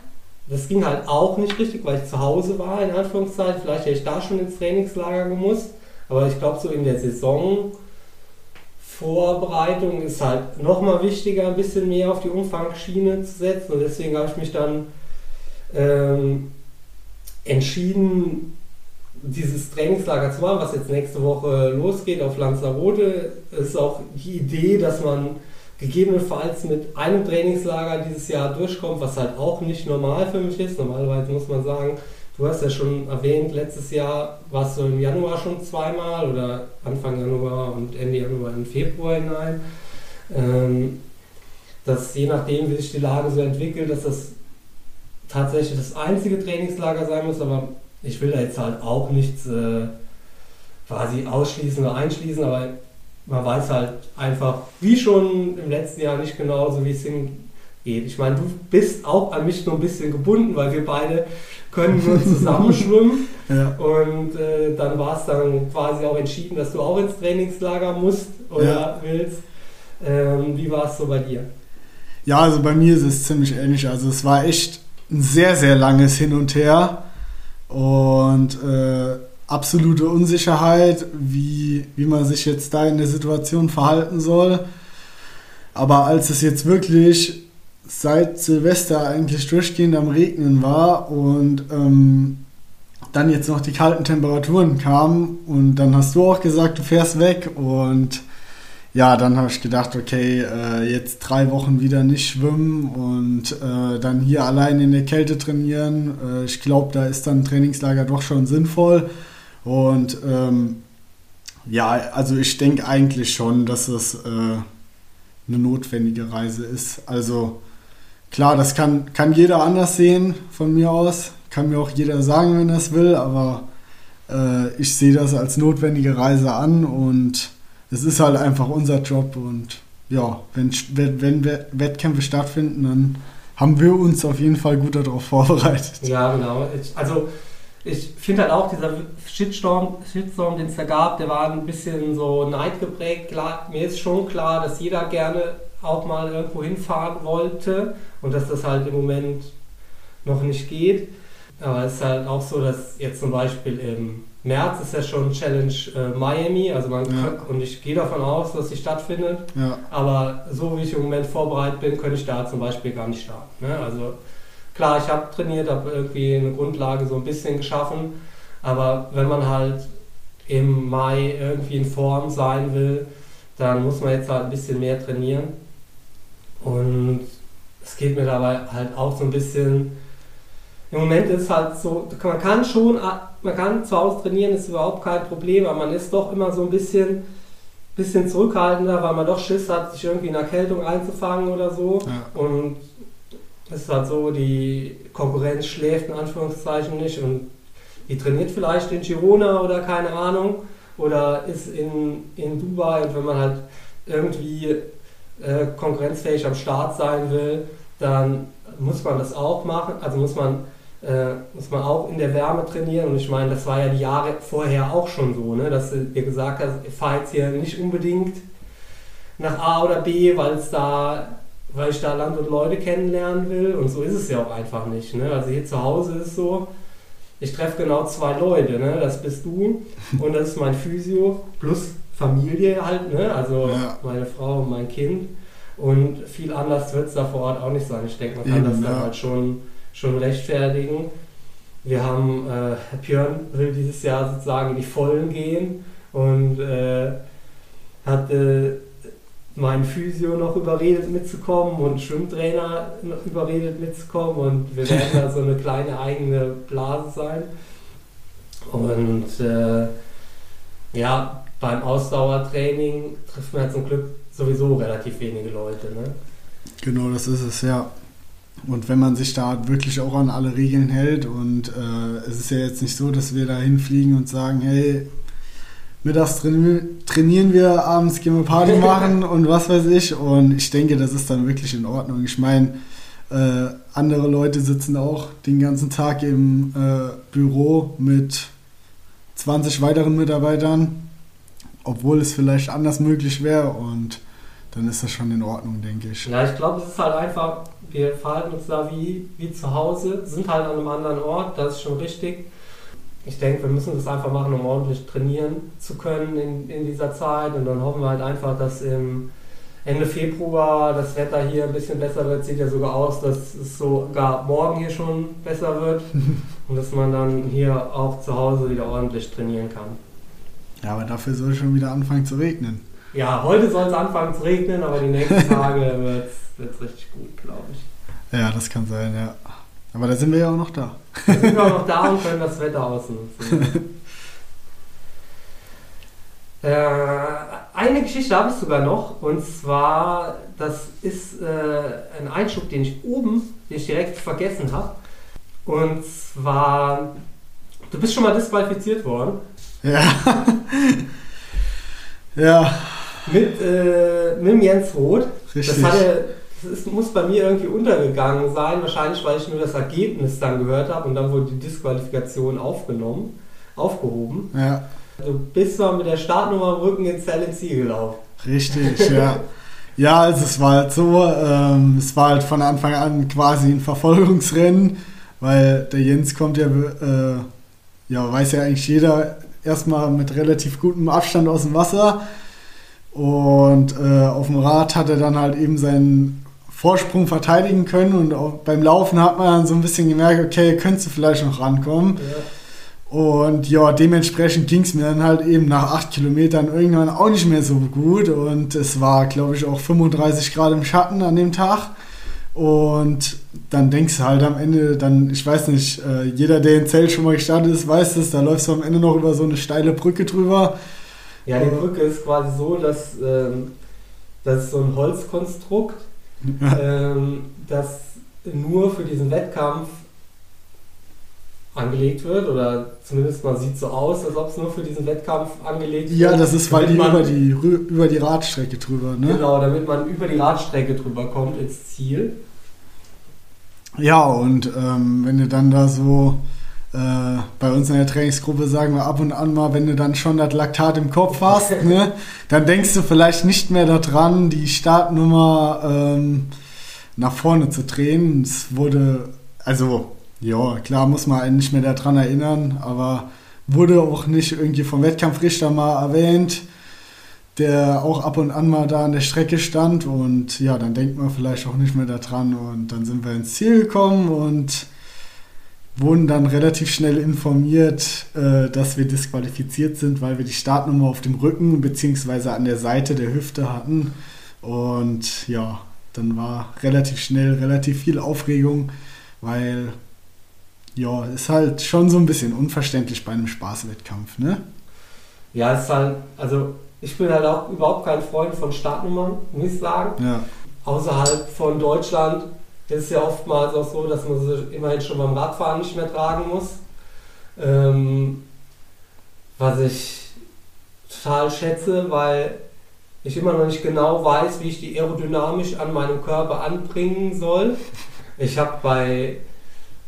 Das ging halt auch nicht richtig, weil ich zu Hause war, in Anführungszeichen. Vielleicht hätte ich da schon ins Trainingslager gemusst. Aber ich glaube, so in der Saisonvorbereitung ist halt nochmal wichtiger, ein bisschen mehr auf die Umfangsschiene zu setzen. Und deswegen habe ich mich dann ähm, entschieden, dieses Trainingslager zu machen, was jetzt nächste Woche losgeht auf Lanzarote. Es ist auch die Idee, dass man gegebenenfalls mit einem Trainingslager dieses Jahr durchkommt, was halt auch nicht normal für mich ist. Normalerweise muss man sagen, du hast ja schon erwähnt, letztes Jahr warst du im Januar schon zweimal oder Anfang Januar und Ende Januar in Februar hinein. Ähm, dass je nachdem, wie sich die Lage so entwickelt, dass das tatsächlich das einzige Trainingslager sein muss, aber ich will da jetzt halt auch nichts äh, quasi ausschließen oder einschließen, aber man weiß halt einfach, wie schon im letzten Jahr nicht genauso, wie es hingeht. Ich meine, du bist auch an mich nur ein bisschen gebunden, weil wir beide können nur zusammen schwimmen. Ja. Und äh, dann war es dann quasi auch entschieden, dass du auch ins Trainingslager musst oder Ja. willst. Ähm, wie war es so bei dir? Ja, also bei mir ist es ziemlich ähnlich. Also es war echt ein sehr, sehr langes Hin und Her und äh, absolute Unsicherheit, wie, wie man sich jetzt da in der Situation verhalten soll. Aber als es jetzt wirklich seit Silvester eigentlich durchgehend am Regnen war und ähm, dann jetzt noch die kalten Temperaturen kamen und dann hast du auch gesagt, du fährst weg und ja, dann habe ich gedacht, okay, äh, jetzt drei Wochen wieder nicht schwimmen und äh, dann hier allein in der Kälte trainieren. Äh, ich glaube, da ist dann ein Trainingslager doch schon sinnvoll. Und ähm, ja, also ich denke eigentlich schon, dass es äh, eine notwendige Reise ist. Also klar, das kann, kann jeder anders sehen von mir aus. Kann mir auch jeder sagen, wenn er es will, aber äh, ich sehe das als notwendige Reise an und es ist halt einfach unser Job und ja, wenn, wenn, Wettkämpfe stattfinden, dann haben wir uns auf jeden Fall gut darauf vorbereitet. Ja, genau. Also ich finde halt auch, dieser Shitstorm, Shitstorm, den es da gab, der war ein bisschen so neidgeprägt. Klar, mir ist schon klar, dass jeder gerne auch mal irgendwo hinfahren wollte und dass das halt im Moment noch nicht geht. Aber es ist halt auch so, dass jetzt zum Beispiel im März ist ja schon Challenge äh, Miami, also man Ja. kann, und ich gehe davon aus, dass sie stattfindet. Ja, Aber so wie ich im Moment vorbereitet bin, könnte ich da zum Beispiel gar nicht starten. Ne? Also klar, ich habe trainiert, habe irgendwie eine Grundlage so ein bisschen geschaffen, aber wenn man halt im Mai irgendwie in Form sein will, dann muss man jetzt halt ein bisschen mehr trainieren. Und es geht mir dabei halt auch so ein bisschen. Im Moment ist halt so, man kann schon, man kann zu Hause trainieren, ist überhaupt kein Problem, aber man ist doch immer so ein bisschen bisschen zurückhaltender, weil man doch Schiss hat, sich irgendwie in Erkältung einzufangen oder so. ja. Und es ist halt so, die Konkurrenz schläft in Anführungszeichen nicht und die trainiert vielleicht in Girona oder keine Ahnung oder ist in, in Dubai und wenn man halt irgendwie äh, konkurrenzfähig am Start sein will, dann muss man das auch machen, also muss man, äh, muss man auch in der Wärme trainieren und ich meine, das war ja die Jahre vorher auch schon so, ne, dass ihr gesagt habt, ihr fahrt jetzt hier nicht unbedingt nach A oder B, weil es da, weil ich da Land und Leute kennenlernen will. Und so ist es ja auch einfach nicht. Ne? Also hier zu Hause ist es so, ich treffe genau zwei Leute, ne? Das bist du und das ist mein Physio plus Familie halt, ne? Also Ja. meine Frau und mein Kind. Und viel anders wird es da vor Ort auch nicht sein. Ich denke, man kann Eben, das dann ja. halt schon, schon rechtfertigen. Wir haben, äh, Herr Björn will dieses Jahr sozusagen in die Vollen gehen und äh, hat meinen Physio noch überredet mitzukommen und Schwimmtrainer noch überredet mitzukommen und wir werden da so eine kleine eigene Blase sein. Und äh, ja, beim Ausdauertraining trifft man ja zum Glück sowieso relativ wenige Leute. Ne? Genau, das ist es, ja. Und wenn man sich da wirklich auch an alle Regeln hält und äh, es ist ja jetzt nicht so, dass wir da hinfliegen und sagen, hey, mittags traini trainieren wir, abends gehen wir Party machen und was weiß ich. Und ich denke, das ist dann wirklich in Ordnung. Ich meine, äh, andere Leute sitzen auch den ganzen Tag im äh, Büro mit 20 weiteren Mitarbeitern, obwohl es vielleicht anders möglich wäre und dann ist das schon in Ordnung, denke ich. Ja, ich glaube, es ist halt einfach, wir verhalten uns da wie, wie zu Hause, sind halt an einem anderen Ort, das ist schon richtig. Ich denke, wir müssen das einfach machen, um ordentlich trainieren zu können in, in dieser Zeit. Und dann hoffen wir halt einfach, dass im Ende Februar das Wetter hier ein bisschen besser wird. Sieht ja sogar aus, dass es sogar morgen hier schon besser wird. Und dass man dann hier auch zu Hause wieder ordentlich trainieren kann. Ja, aber dafür soll es schon wieder anfangen zu regnen. Ja, heute soll es anfangen zu regnen, aber die nächsten Tage wird es richtig gut, glaube ich. Ja, das kann sein, ja. Aber da sind wir ja auch noch da. Wir sind auch noch da und können das Wetter ausnutzen. äh, eine Geschichte habe ich sogar noch und zwar, das ist äh, ein Einschub, den ich oben, den ich direkt vergessen habe. Und zwar, du bist schon mal disqualifiziert worden Ja. ja, mit, äh, mit Jens Roth. richtig. Das, hatte, ist, muss bei mir irgendwie untergegangen sein, wahrscheinlich weil ich nur das Ergebnis dann gehört habe und dann wurde die Disqualifikation aufgenommen, aufgehoben. Ja, Du bist mal mit der Startnummer am Rücken ins Cell Ziel gelaufen. richtig, ja. Ja, also es war halt so, ähm, es war halt von Anfang an quasi ein Verfolgungsrennen, weil der Jens kommt ja, äh, ja, weiß ja eigentlich jeder, erstmal mit relativ gutem Abstand aus dem Wasser. Und äh, auf dem Rad hat er dann halt eben seinen Vorsprung verteidigen können und auch beim Laufen hat man dann so ein bisschen gemerkt, okay, könntest du vielleicht noch rankommen. Und ja, dementsprechend ging es mir dann halt eben nach acht Kilometern irgendwann auch nicht mehr so gut. Und es war, glaube ich, auch 35 Grad im Schatten an dem Tag. Und dann denkst du halt am Ende, dann, ich weiß nicht, äh, jeder, der in Zelt schon mal gestartet ist, weiß es, da läufst du am Ende noch über so eine steile Brücke drüber. Ja, die Brücke ist quasi so, dass ähm, das ist so ein Holzkonstrukt, ähm, das nur für diesen Wettkampf angelegt wird oder zumindest man sieht so aus, als ob es nur für diesen Wettkampf angelegt wird. Ja, das ist, weil die über die, über die Radstrecke drüber, ne? Genau, damit man über die Radstrecke drüber kommt ins Ziel. Ja, und ähm, wenn du dann da so äh, bei uns in der Trainingsgruppe sagen wir ab und an mal, wenn du dann schon das Laktat im Kopf hast, ne, dann denkst du vielleicht nicht mehr daran, die Startnummer ähm, nach vorne zu drehen. Es wurde, also ja, klar muss man einen nicht mehr daran erinnern, aber wurde auch nicht irgendwie vom Wettkampfrichter mal erwähnt, der auch ab und an mal da an der Strecke stand und ja, dann denkt man vielleicht auch nicht mehr daran und dann sind wir ins Ziel gekommen und wurden dann relativ schnell informiert, äh, dass wir disqualifiziert sind, weil wir die Startnummer auf dem Rücken bzw. an der Seite der Hüfte hatten und ja, dann war relativ schnell relativ viel Aufregung, weil ja, ist halt schon so ein bisschen unverständlich bei einem Spaßwettkampf, ne? Ja, es ist halt, also ich bin halt auch überhaupt kein Freund von Startnummern, muss ich sagen. Ja. Außerhalb von Deutschland ist es ja oftmals auch so, dass man sie immerhin schon beim Radfahren nicht mehr tragen muss. Ähm, was ich total schätze, weil ich immer noch nicht genau weiß, wie ich die aerodynamisch an meinem Körper anbringen soll. Ich habe bei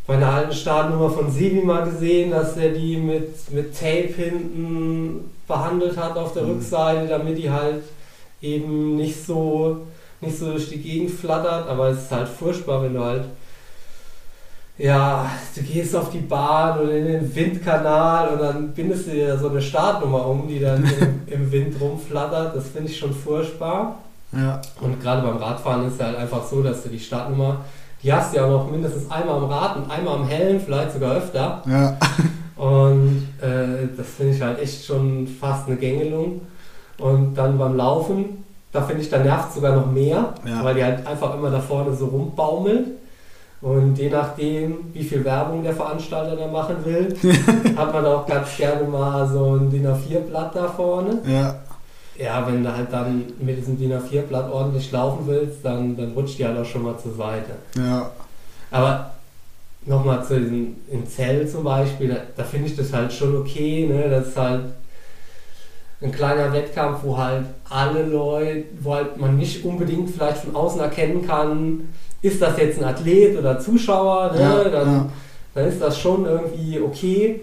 meiner alten Startnummer von Sebi mal gesehen, dass er die mit, mit Tape hinten behandelt hat auf der Mhm. Rückseite, damit die halt eben nicht so, nicht so durch die Gegend flattert, aber es ist halt furchtbar, wenn du halt ja, du gehst auf die Bahn oder in den Windkanal und dann bindest du dir so eine Startnummer um, die dann im, im Wind rumflattert. Das finde ich schon furchtbar. Ja. Und gerade beim Radfahren ist es halt einfach so, dass du die Startnummer, die hast du ja auch noch mindestens einmal am Rad und einmal am Helm, vielleicht sogar öfter. Ja. Und äh, das finde ich halt echt schon fast eine Gängelung. Und dann beim Laufen, da finde ich, da nervt sogar noch mehr, Ja. weil die halt einfach immer da vorne so rumbaumelt. Und je nachdem, wie viel Werbung der Veranstalter da machen will, hat man auch ganz gerne mal so ein DIN A4-Blatt da vorne. Ja. Ja, wenn du halt dann mit diesem DIN A4-Blatt ordentlich laufen willst, dann, dann rutscht die halt auch schon mal zur Seite. Ja. Aber nochmal zu diesem, in Zell zum Beispiel, da, da finde ich das halt schon okay, ne? Das ist halt ein kleiner Wettkampf, wo halt alle Leute, wo halt man nicht unbedingt vielleicht von außen erkennen kann, ist das jetzt ein Athlet oder Zuschauer, ne? Ja, dann, ja. dann ist das schon irgendwie okay.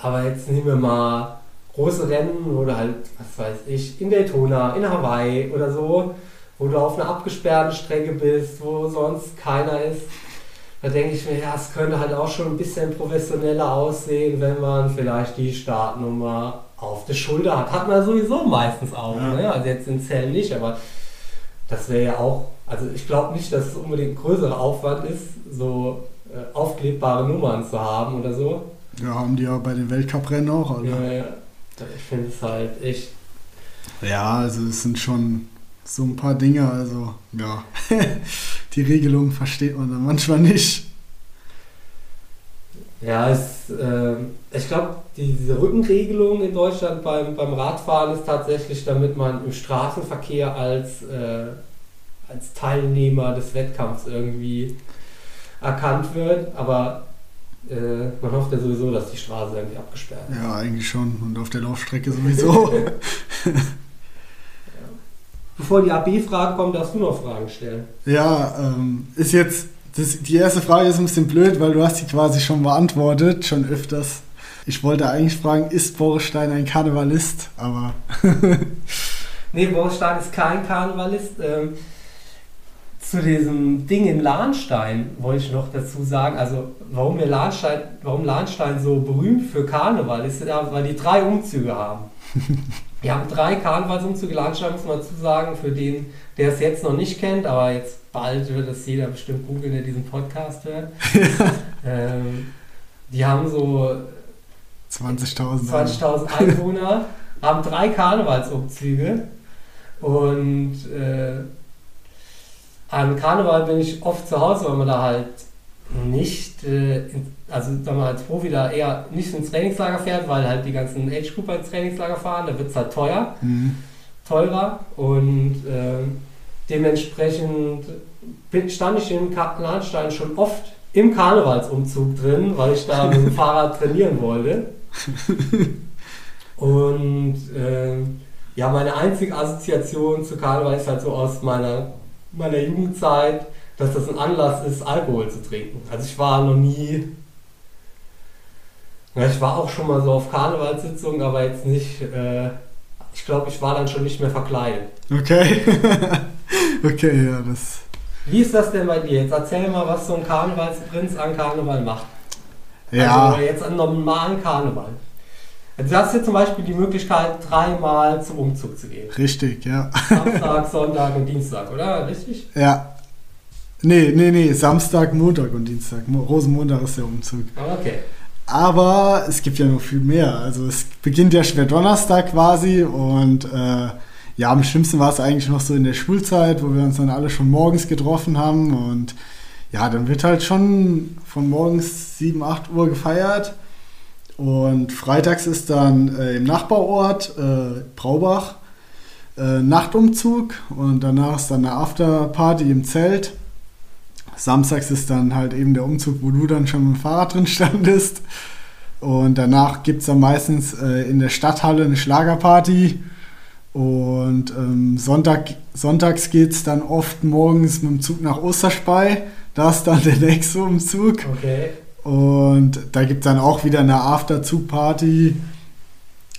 Aber jetzt nehmen wir mal große Rennen oder halt, was weiß ich, in Daytona, in Hawaii oder so, wo du auf einer abgesperrten Strecke bist, wo sonst keiner ist. Da denke ich mir, ja, es könnte halt auch schon ein bisschen professioneller aussehen, wenn man vielleicht die Startnummer auf der Schulter hat. Hat man sowieso meistens auch, Ja. ne? also jetzt in Zellen nicht, aber das wäre ja auch, also ich glaube nicht, dass es unbedingt größerer Aufwand ist, so äh, aufklebbare Nummern zu haben oder so. Ja, haben die ja bei den Weltcuprennen auch, Alter. Ja, ja. Ich finde es halt echt. Ja, also es sind schon so ein paar Dinge, also ja, die Regelung versteht man dann manchmal nicht. Ja, es, ähm, ich glaube, diese Rückenregelung in Deutschland beim, beim Radfahren ist tatsächlich, damit man im Straßenverkehr als, äh, als Teilnehmer des Wettkampfs irgendwie erkannt wird. Aber äh, man hofft ja sowieso, dass die Straße irgendwie abgesperrt ist. Ja, eigentlich schon. Und auf der Laufstrecke sowieso. Bevor die AB-Frage kommt, darfst du noch Fragen stellen. ja, ähm, ist jetzt, das, die erste Frage ist ein bisschen blöd, weil du hast die quasi schon beantwortet, schon öfters. Ich wollte eigentlich fragen, ist Boris Stein ein Karnevalist? Aber Nee, Boris Stein ist kein Karnevalist. Ähm, zu diesem Ding in Lahnstein wollte ich noch dazu sagen, also warum wir Lahnstein, warum Lahnstein so berühmt für Karneval ist, ja, weil die drei Umzüge haben. Die haben drei Karnevalsumzüge, Lahnstein muss man dazu sagen, für den, der es jetzt noch nicht kennt, aber jetzt bald wird es jeder bestimmt googeln, der diesen Podcast hört. ähm, die haben so 20.000. 20.000 Einwohner, haben drei Karnevalsumzüge und äh, an Karneval bin ich oft zu Hause, weil man da halt nicht, äh, in, also sagen wir als Profi da eher nicht ins Trainingslager fährt, weil halt die ganzen Age-Grouper ins Trainingslager fahren, da wird es halt teuer, Mhm. teurer und ähm, dementsprechend bin, stand ich in Lahnstein schon oft im Karnevalsumzug drin, weil ich da mit dem Fahrrad trainieren wollte. Und ähm, ja, meine einzige Assoziation zu Karneval ist halt so aus meiner, meiner Jugendzeit, dass das ein Anlass ist, Alkohol zu trinken. Also ich war noch nie, ja, ich war auch schon mal so auf Karnevalssitzungen, aber jetzt nicht, äh, ich glaube, ich war dann schon nicht mehr verkleidet. Okay. okay, ja, das. Wie ist das denn bei dir? Jetzt erzähl mal, was so ein Karnevalsprinz an Karneval macht. Ja, Also jetzt an normalen Karneval. Also du hast hier zum Beispiel die Möglichkeit, dreimal zum Umzug zu gehen. richtig, ja. Samstag, Sonntag und Dienstag, oder? Richtig? Ja. Nee, nee, nee, Samstag, Montag und Dienstag. Mo- Rosenmontag ist der Umzug. Okay. Aber es gibt ja noch viel mehr. Also es beginnt ja schwer Donnerstag quasi und äh, ja, am schlimmsten war es eigentlich noch so in der Schulzeit, wo wir uns dann alle schon morgens getroffen haben und ja, dann wird halt schon von morgens 7, 8 Uhr gefeiert und freitags ist dann äh, im Nachbarort äh, Braubach äh, Nachtumzug und danach ist dann eine Afterparty im Zelt. Samstags ist dann halt eben der Umzug, wo du dann schon mit dem Fahrrad drin standest. Und danach gibt es dann meistens äh, in der Stadthalle eine Schlagerparty. Und ähm, Sonntag, sonntags geht es dann oft morgens mit dem Zug nach Osterspey. Da ist dann der nächste Umzug. Okay. Und da gibt es dann auch wieder eine Afterzug-Party.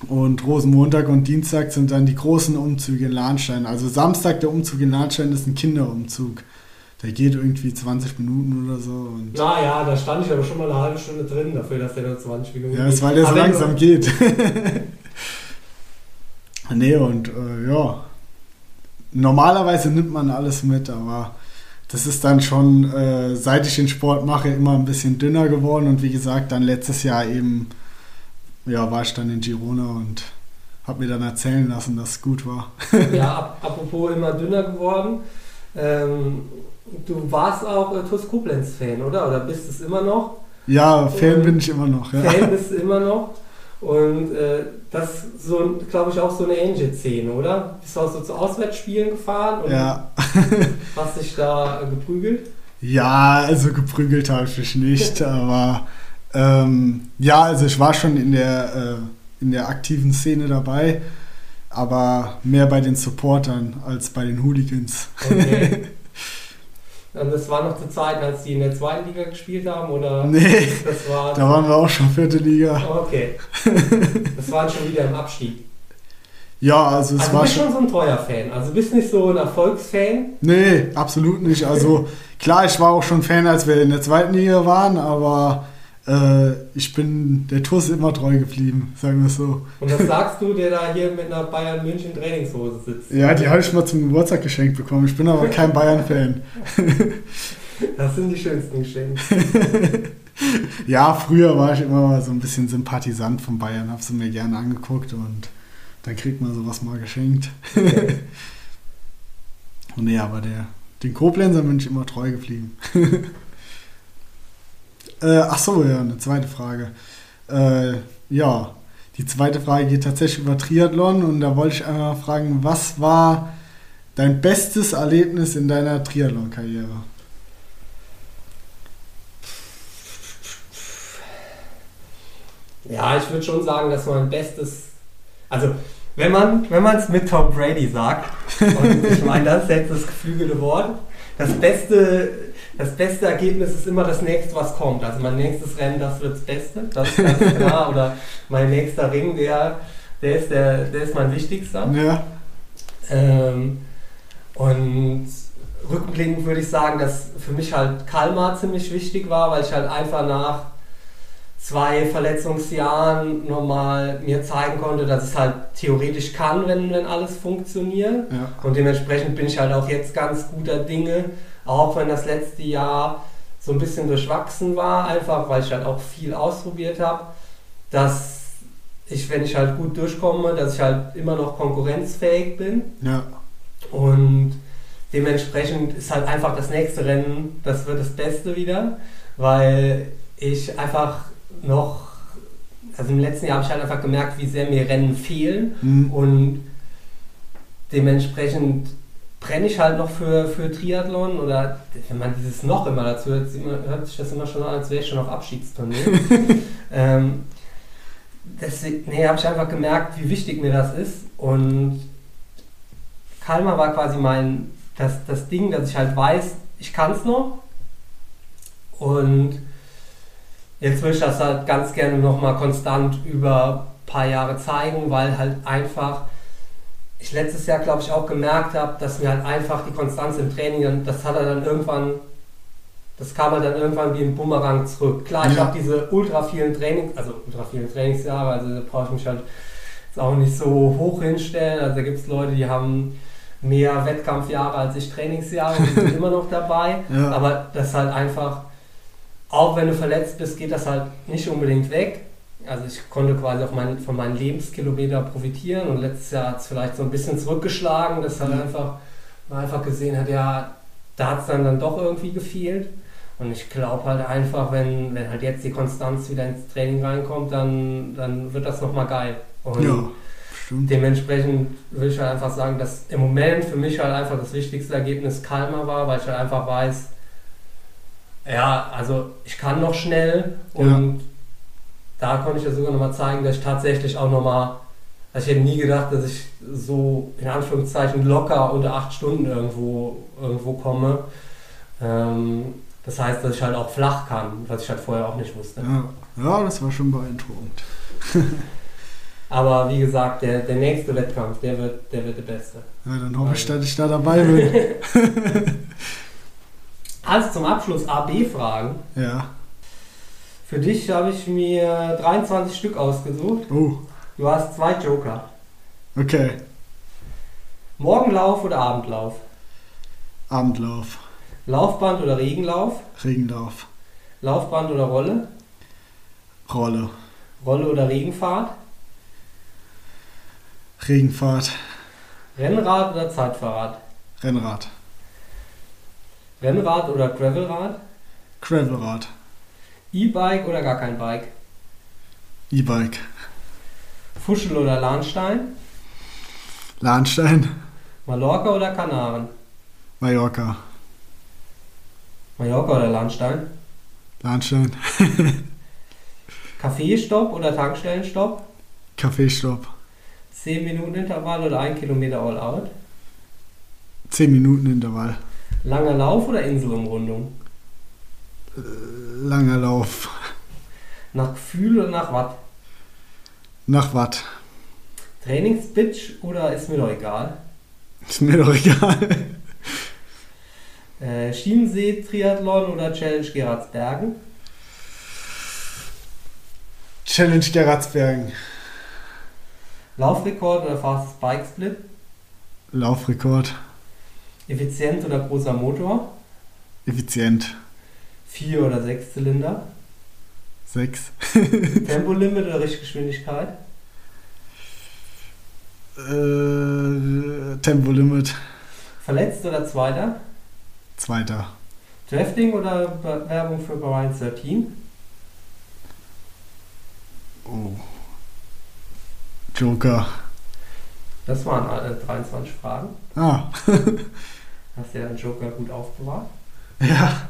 Und Rosenmontag und Dienstag sind dann die großen Umzüge in Lahnstein. Also Samstag der Umzug in Lahnstein ist ein Kinderumzug. Der geht irgendwie 20 Minuten oder so. Und Naja, da stand ich aber schon mal eine halbe Stunde drin, dafür, dass der nur 20 Minuten ja, das ist, weil der so wenn langsam geht. nee, und äh, ja. Normalerweise nimmt man alles mit, aber das ist dann schon, äh, seit ich den Sport mache, immer ein bisschen dünner geworden. Und wie gesagt, dann letztes Jahr eben, ja, war ich dann in Girona und habe mir dann erzählen lassen, dass es gut war. Ja, ap apropos immer dünner geworden. Ähm, du warst auch äh, TuS Koblenz-Fan, oder? Oder bist es immer noch? Ja, Fan Und- bin ich immer noch. Ja. Fan bist du immer noch. Und äh, das ist so, glaube ich, auch so eine Angel-Szene, oder? Bist du auch so zu Auswärtsspielen gefahren und Ja. hast dich da geprügelt? Ja, also geprügelt habe ich mich nicht, aber ähm, ja, also ich war schon in der, äh, in der aktiven Szene dabei, aber mehr bei den Supportern als bei den Hooligans. Okay. Und das war noch zu Zeiten, als die in der zweiten Liga gespielt haben, oder? Nee, Das war. da waren wir auch schon vierte Liga. Okay. Das waren schon wieder im Abstieg. Ja, also es Also du war bist schon. so ein treuer Fan. Also du bist nicht so ein Erfolgsfan. Nee, absolut nicht. Also klar, ich war auch schon Fan, als wir in der zweiten Liga waren, aber äh, ich bin der TuS immer treu geblieben, sagen wir es so. Und das sagst du, der da hier mit einer Bayern München Trainingshose sitzt. Ja, die habe ich mal zum Geburtstag geschenkt bekommen. Ich bin aber kein Bayern-Fan. Das sind die schönsten Geschenke. Ja, früher war ich immer mal so ein bisschen Sympathisant von Bayern, habe sie mir gerne angeguckt und dann kriegt man sowas mal geschenkt. Okay. Und nee, aber der, den Koblenzer bin ich immer treu geblieben. Äh, ach so, ja, eine zweite Frage. Äh, ja, die zweite Frage geht tatsächlich über Triathlon und da wollte ich einmal fragen, was war dein bestes Erlebnis in deiner Triathlon-Karriere? Ja, ich würde schon sagen, dass mein bestes. Also, wenn man wenn es mit Tom Brady sagt, und ich meine, das ist jetzt das geflügelte Wort, das beste, das beste Ergebnis ist immer das nächste, was kommt. Also, mein nächstes Rennen, das wird das Beste, das ist ganz klar. Oder mein nächster Ring, der, der, ist, der, der ist mein wichtigster. Ja, Ähm, und rückblickend würde ich sagen, dass für mich halt Kalmar ziemlich wichtig war, weil ich halt einfach nach zwei Verletzungsjahren nochmal mir zeigen konnte, dass es halt theoretisch kann, wenn, wenn alles funktioniert. ja, Und dementsprechend bin ich halt auch jetzt ganz guter Dinge, auch wenn das letzte Jahr so ein bisschen durchwachsen war, einfach weil ich halt auch viel ausprobiert habe, dass ich, wenn ich halt gut durchkomme, dass ich halt immer noch konkurrenzfähig bin. ja, Und dementsprechend ist halt einfach das nächste Rennen, das wird das Beste wieder, weil ich einfach noch, also im letzten Jahr habe ich halt einfach gemerkt, wie sehr mir Rennen fehlen. Hm, und dementsprechend brenne ich halt noch für, für Triathlon oder wenn man dieses noch immer dazu hört, hört sich das immer schon an, als wäre ich schon auf Abschiedsturnier. ähm, deswegen, nee, habe ich einfach gemerkt, wie wichtig mir das ist und Kalmar war quasi mein, das, das Ding, dass ich halt weiß, ich kann es noch und jetzt will ich das halt ganz gerne nochmal konstant über ein paar Jahre zeigen, weil halt einfach ich letztes Jahr, glaube ich, auch gemerkt habe, dass mir halt einfach die Konstanz im Training, das hat er dann irgendwann, das kam halt dann irgendwann wie ein Bumerang zurück. Klar, ich Ja. habe diese ultra vielen Trainings, also ultra vielen Trainingsjahre, also da brauche ich mich halt jetzt auch nicht so hoch hinstellen. Also da gibt es Leute, die haben mehr Wettkampfjahre als ich Trainingsjahre und die sind immer noch dabei. ja. Aber das ist halt einfach, auch wenn du verletzt bist, geht das halt nicht unbedingt weg. Also ich konnte quasi auch mein, von meinen Lebenskilometer profitieren und letztes Jahr hat es vielleicht so ein bisschen zurückgeschlagen, dass halt Mhm. einfach, man einfach gesehen hat, ja, da hat es dann, dann doch irgendwie gefehlt. Und ich glaube halt einfach, wenn, wenn halt jetzt die Konstanz wieder ins Training reinkommt, dann, dann wird das nochmal geil. Und ja, stimmt. Dementsprechend will ich halt einfach sagen, dass im Moment für mich halt einfach das wichtigste Ergebnis Kalmar war, weil ich halt einfach weiß, ja, also ich kann noch schnell und da konnte ich ja sogar nochmal zeigen, dass ich tatsächlich auch nochmal, also ich hätte nie gedacht, dass ich so in Anführungszeichen locker unter acht Stunden irgendwo, irgendwo komme. Ähm, das heißt, dass ich halt auch flach kann, was ich halt vorher auch nicht wusste. Ja, ja, das war schon beeindruckend. Aber wie gesagt, der, der nächste Wettkampf, der wird, der wird der beste. Ja, dann hoffe ich, dass ich da dabei bin. Also zum Abschluss AB-Fragen. ja. Für dich habe ich mir 23 Stück ausgesucht. Oh, Du hast zwei Joker. okay. Morgenlauf oder Abendlauf? Abendlauf, Laufband oder Regenlauf? Regenlauf, Laufband oder Rolle? Rolle, Rolle oder Regenfahrt? Regenfahrt, Rennrad oder Zeitfahrrad? Rennrad, Rennrad oder Gravelrad? Gravelrad, E-Bike oder gar kein Bike? E-Bike, Fuschel oder Lahnstein? Lahnstein, Mallorca oder Kanaren? Mallorca, Mallorca oder Lahnstein? Lahnstein, Kaffeestopp oder Tankstellenstopp? Kaffeestopp, 10 Minuten Intervall oder 1 Kilometer All Out? 10 Minuten Intervall, Langer Lauf oder Inselumrundung? Langer Lauf, Nach Gefühl oder nach Watt? nach Watt, Trainingsbitch oder ist mir doch egal? ist mir doch egal, Äh, Schienensee Triathlon oder Challenge Gerardsbergen? Challenge Gerardsbergen, Laufrekord oder Fastest Bike Split? Laufrekord, Effizient oder großer Motor? effizient, Vier oder sechs Zylinder? 6, Tempolimit oder Richtgeschwindigkeit? äh, Tempolimit, Verletzt oder Zweiter? Zweiter, Drafting oder Werbung für Brian 13? oh, Joker, Das waren alle 23 Fragen. ah, Hast du ja deinen Joker gut aufbewahrt. ja,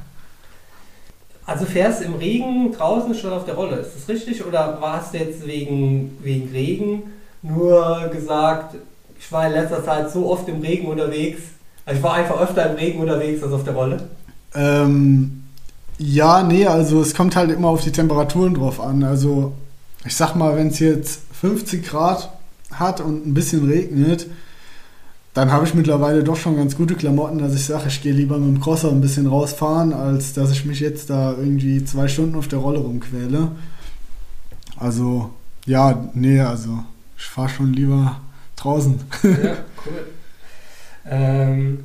Also fährst im Regen draußen statt auf der Rolle, ist das richtig? Oder warst du jetzt wegen, wegen Regen nur gesagt, ich war in letzter Zeit so oft im Regen unterwegs, also ich war einfach öfter im Regen unterwegs als auf der Rolle? Ähm, ja, nee, also es kommt halt immer auf die Temperaturen drauf an. Also ich sag mal, wenn es jetzt 50 Grad hat und ein bisschen regnet, dann habe ich mittlerweile doch schon ganz gute Klamotten, dass ich sage, ich gehe lieber mit dem Crosser ein bisschen rausfahren, als dass ich mich jetzt da irgendwie zwei Stunden auf der Rolle rumquäle. Also, ja, nee, also ich fahre schon lieber draußen. Ja, cool. Ähm,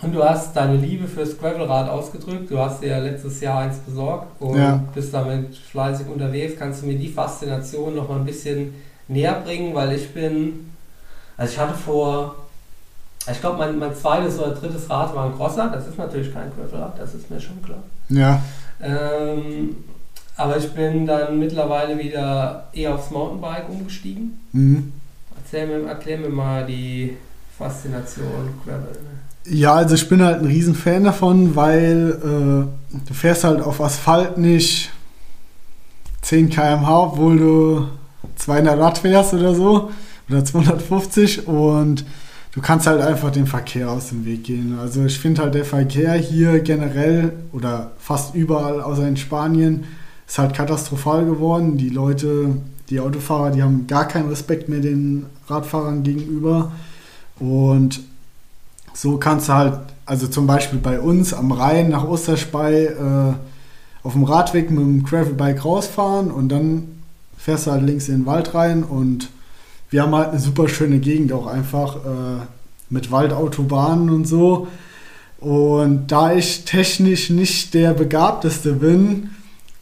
und du hast deine Liebe fürs Gravelrad ausgedrückt. Du hast dir ja letztes Jahr eins besorgt und Ja. bist damit fleißig unterwegs. Kannst du mir die Faszination noch mal ein bisschen näher bringen? Weil ich bin, also ich hatte vor, ich glaube mein, mein zweites oder drittes Rad war ein Crosser. Das ist natürlich kein Gravelrad, das ist mir schon klar. Ja, Ähm, aber ich bin dann mittlerweile wieder eher aufs Mountainbike umgestiegen. mhm. Erzähl mir, erklär mir mal die Faszination Gravel. Ja, also ich bin halt ein Riesenfan davon, weil äh, du fährst halt auf Asphalt nicht 10 km/h, obwohl du 200 Watt fährst oder so oder 250 und du kannst halt einfach dem Verkehr aus dem Weg gehen. Also ich finde halt der Verkehr hier generell oder fast überall außer in Spanien ist halt katastrophal geworden. Die Leute, die Autofahrer, die haben gar keinen Respekt mehr den Radfahrern gegenüber und so kannst du halt, also zum Beispiel bei uns am Rhein nach Osterspey äh, auf dem Radweg mit dem Gravelbike rausfahren und dann fährst du halt links in den Wald rein und wir haben halt eine super schöne Gegend auch einfach äh, mit Waldautobahnen und so. Und da ich technisch nicht der Begabteste bin,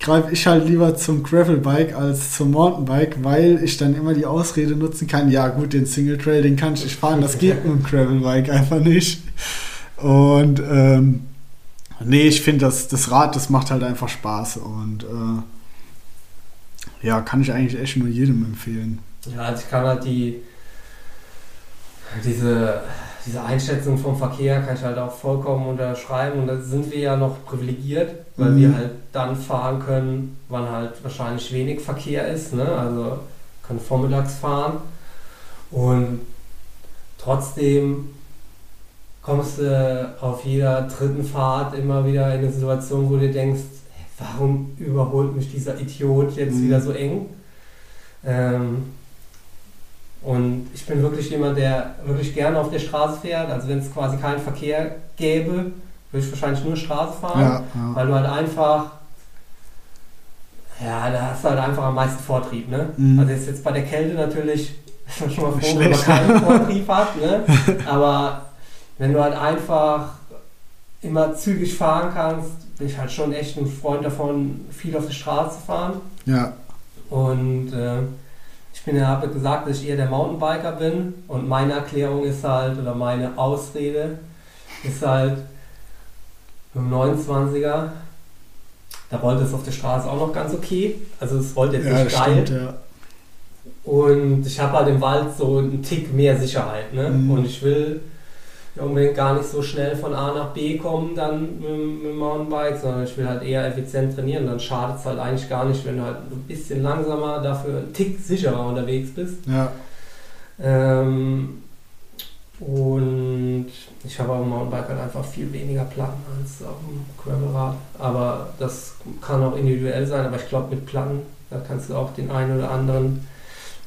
greife ich halt lieber zum Gravelbike als zum Mountainbike, weil ich dann immer die Ausrede nutzen kann, ja gut, den Single Trail, den kann ich nicht fahren, das geht mit dem Gravelbike einfach nicht. Und ähm, nee, ich finde, das, das Rad, das macht halt einfach Spaß und äh, ja, kann ich eigentlich echt nur jedem empfehlen. Ja, also ich kann halt die diese, diese Einschätzung vom Verkehr kann ich halt auch vollkommen unterschreiben und da sind wir ja noch privilegiert, weil Mhm. wir halt dann fahren können, wann halt wahrscheinlich wenig Verkehr ist, ne? also können vormittags fahren und trotzdem kommst du auf jeder dritten Fahrt immer wieder in eine Situation, wo du denkst, warum überholt mich dieser Idiot jetzt Mhm. wieder so eng? Ähm, Und ich bin wirklich jemand, der wirklich gerne auf der Straße fährt. Also wenn es quasi keinen Verkehr gäbe, würde ich wahrscheinlich nur Straße fahren. Ja, ja. Weil du halt einfach, ja, da hast du halt einfach am meisten Vortrieb, ne? Mhm. Also ist jetzt bei der Kälte natürlich, ist man schon mal froh, wenn man keinen Vortrieb hat, ne? Aber wenn du halt einfach immer zügig fahren kannst, bin ich halt schon echt ein Freund davon, viel auf der Straße zu fahren. ja, Und äh, ich bin habe gesagt, dass ich eher der Mountainbiker bin. Und meine Erklärung ist halt, oder meine Ausrede ist halt, dem 29er, da rollte es auf der Straße auch noch ganz okay. Also es rollte jetzt ja, nicht geil. stimmt, ja. Und ich habe halt im Wald so einen Tick mehr Sicherheit. Ne? Mhm. Und ich will unbedingt gar nicht so schnell von A nach B kommen dann mit, mit dem Mountainbike, sondern ich will halt eher effizient trainieren. Dann schadet es halt eigentlich gar nicht, wenn du halt ein bisschen langsamer, dafür einen Tick sicherer unterwegs bist. Ja, Ähm, und ich habe auf dem Mountainbike halt einfach viel weniger Platten als auf dem Gravelrad. Aber das kann auch individuell sein, aber ich glaube mit Platten, da kannst du auch den einen oder anderen,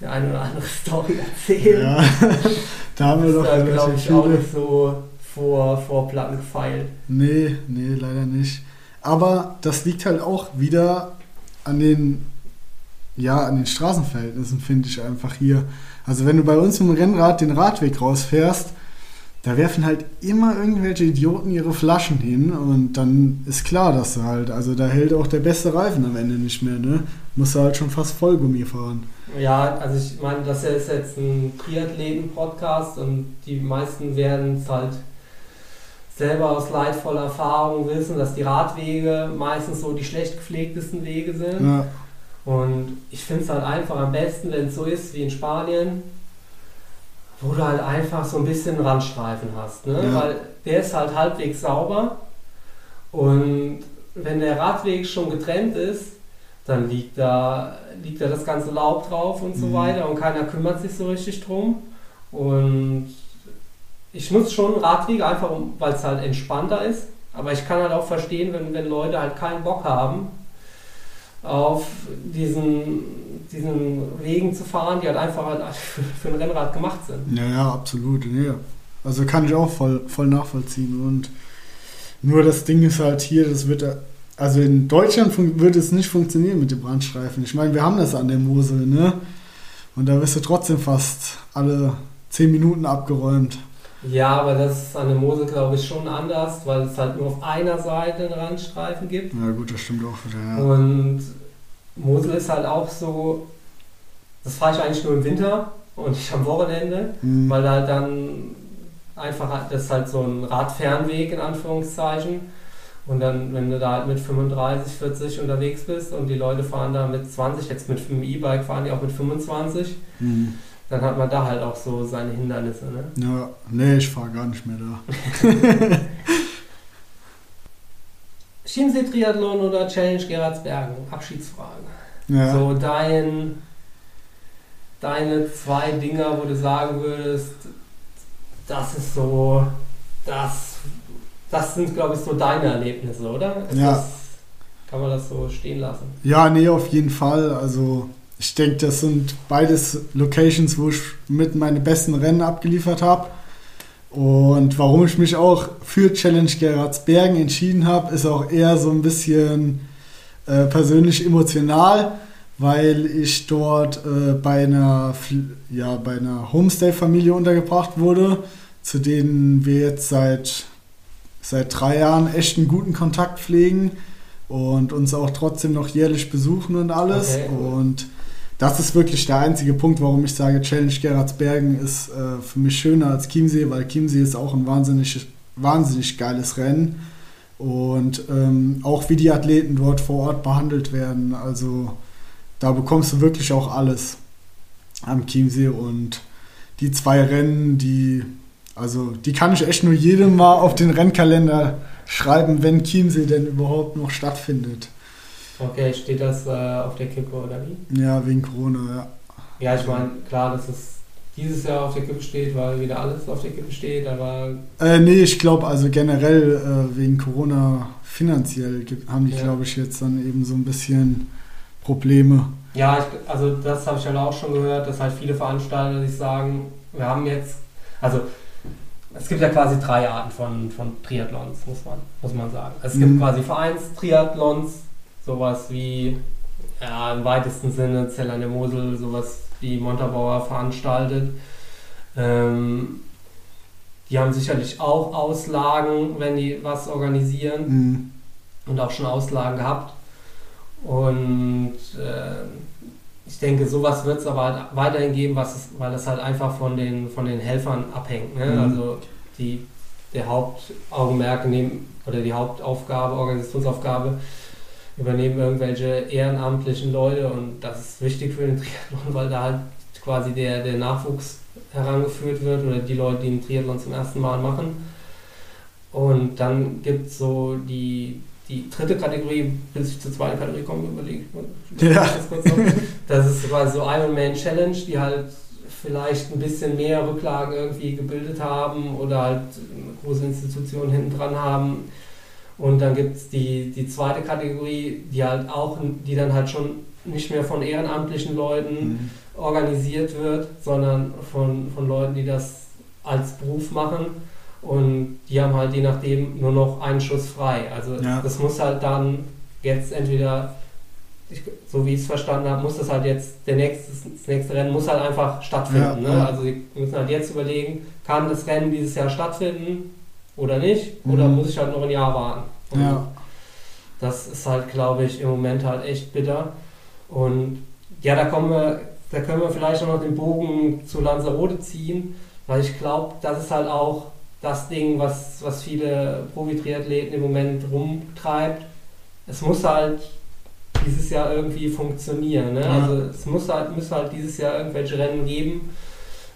die eine oder andere Story erzählen. ja. da haben wir Das doch ist da, glaube ich, auch viele. nicht so vor, vor Platten gefeilt. Nee, nee, leider nicht. Aber das liegt halt auch wieder an den, ja, an den Straßenverhältnissen, finde ich einfach hier. Also wenn du bei uns im Rennrad den Radweg rausfährst, da werfen halt immer irgendwelche Idioten ihre Flaschen hin und dann ist klar, dass du halt, also da hält auch der beste Reifen am Ende nicht mehr, ne? Musst du halt schon fast Vollgummi fahren. Ja, also ich meine, das ist jetzt ein Triathleten-Podcast und die meisten werden es halt selber aus leidvoller Erfahrung wissen, dass die Radwege meistens so die schlecht gepflegtesten Wege sind. Ja, Und ich finde es halt einfach am besten, wenn es so ist wie in Spanien, wo du halt einfach so ein bisschen Randstreifen hast. Ne? Ja. Weil der ist halt halbwegs sauber und wenn der Radweg schon getrennt ist, dann liegt da, liegt da das ganze Laub drauf und so Mhm. weiter und keiner kümmert sich so richtig drum. Und ich muss schon Radwege einfach, weil es halt entspannter ist. Aber ich kann halt auch verstehen, wenn, wenn Leute halt keinen Bock haben, auf diesen, diesen Wegen zu fahren, die halt einfach halt für, ein Rennrad gemacht sind. ja, ja absolut. Nee. Also kann ich auch voll, voll nachvollziehen. Und nur das Ding ist halt hier, das wird, also in Deutschland würde es nicht funktionieren mit den Brandstreifen. Ich meine, wir haben das an der Mosel, ne? Und da wirst du trotzdem fast alle 10 Minuten abgeräumt. Ja, aber das ist an der Mosel, glaube ich, schon anders, weil es halt nur auf einer Seite einen Randstreifen gibt. Ja gut, das stimmt auch wieder, ja. Und Mosel ist halt auch so, das fahre ich eigentlich nur im Winter und nicht am Wochenende, Hm. weil da dann einfach, das ist halt so ein Radfernweg in Anführungszeichen. Und dann, wenn du da halt mit 35, 40 unterwegs bist und die Leute fahren da mit 20, jetzt mit dem E-Bike fahren die auch mit 25, Hm. dann hat man da halt auch so seine Hindernisse. Ne? Ja, nee, ich fahre gar nicht mehr da. Chiemsee-Triathlon oder Challenge Gerardsbergen? Abschiedsfrage. Ja. So dein, deine zwei Dinger, wo du sagen würdest, das ist so, das, das sind, glaube ich, so deine Erlebnisse, oder? Ist Ja. Das, kann man das so stehen lassen? Ja, nee, auf jeden Fall. Also ich denke, das sind beides Locations, wo ich mit meine besten Rennen abgeliefert habe. Und warum ich mich auch für Challenge Gerardsbergen entschieden habe, ist auch eher so ein bisschen äh, persönlich emotional, weil ich dort äh, bei einer, ja, bei einer Homestay-Familie untergebracht wurde, zu denen wir jetzt seit, seit drei Jahren echt einen guten Kontakt pflegen und uns auch trotzdem noch jährlich besuchen und alles. Okay, cool. Und das ist wirklich der einzige Punkt, warum ich sage, Challenge Gerardsbergen ist äh, für mich schöner als Chiemsee, weil Chiemsee ist auch ein wahnsinnig, wahnsinnig geiles Rennen. Und ähm, auch wie die Athleten dort vor Ort behandelt werden. Also da bekommst du wirklich auch alles am Chiemsee. Und die zwei Rennen, die, also die kann ich echt nur jedem mal auf den Rennkalender schreiben, wenn Chiemsee denn überhaupt noch stattfindet. Okay, steht das äh, auf der Kippe oder wie? Ja, wegen Corona, ja. Ja, ich meine, klar, dass es dieses Jahr auf der Kippe steht, weil wieder alles auf der Kippe steht, aber Äh, nee, ich glaube also generell äh, wegen Corona finanziell haben die, Ja. glaube ich, jetzt dann eben so ein bisschen Probleme. Ja, ich, also das habe ich halt auch schon gehört, dass halt viele Veranstalter sich sagen, wir haben jetzt, also es gibt ja quasi drei Arten von, von Triathlons, muss man, muss man sagen. Es gibt Mhm. quasi Vereinstriathlons, sowas wie, ja, im weitesten Sinne Zell an der Mosel, sowas wie Montabaur veranstaltet. Ähm, die haben sicherlich auch Auslagen, wenn die was organisieren Mhm. und auch schon Auslagen gehabt. Und äh, ich denke, sowas wird es aber halt weiterhin geben, was es, weil es halt einfach von den, von den Helfern abhängt. Ne? Mhm. Also die, der Hauptaugenmerk nehmen, oder die Hauptaufgabe, Organisationsaufgabe, übernehmen irgendwelche ehrenamtlichen Leute und das ist wichtig für den Triathlon, weil da halt quasi der, der Nachwuchs herangeführt wird oder die Leute, die den Triathlon zum ersten Mal machen. Und dann gibt es so die, die dritte Kategorie, bis ich zur zweiten Kategorie komme, überlege ich Ja. das kurz noch. Das ist quasi so Ironman Challenge, die halt vielleicht ein bisschen mehr Rücklagen irgendwie gebildet haben oder halt eine große Institution hinten dran haben. Und dann gibt es die, die zweite Kategorie, die halt auch, die dann halt schon nicht mehr von ehrenamtlichen Leuten Mhm. organisiert wird, sondern von, von Leuten, die das als Beruf machen. Und die haben halt je nachdem nur noch einen Schuss frei. Also Ja. das muss halt dann jetzt entweder, ich, so wie ich es verstanden habe, muss das halt jetzt, der nächste, das nächste Rennen muss halt einfach stattfinden. Ja, ne? ja. Also sie müssen halt jetzt überlegen, kann das Rennen dieses Jahr stattfinden oder nicht? Oder Mhm. muss ich halt noch ein Jahr warten? Und Ja. das ist halt, glaube ich, im Moment halt echt bitter. Und ja, da kommen wir, da können wir vielleicht auch noch den Bogen zu Lanzarote ziehen, weil ich glaube, das ist halt auch das Ding, was, was viele Profi-Triathleten im Moment rumtreibt. Es muss halt dieses Jahr irgendwie funktionieren. Ne? Ja. Also es muss halt, muss halt dieses Jahr irgendwelche Rennen geben,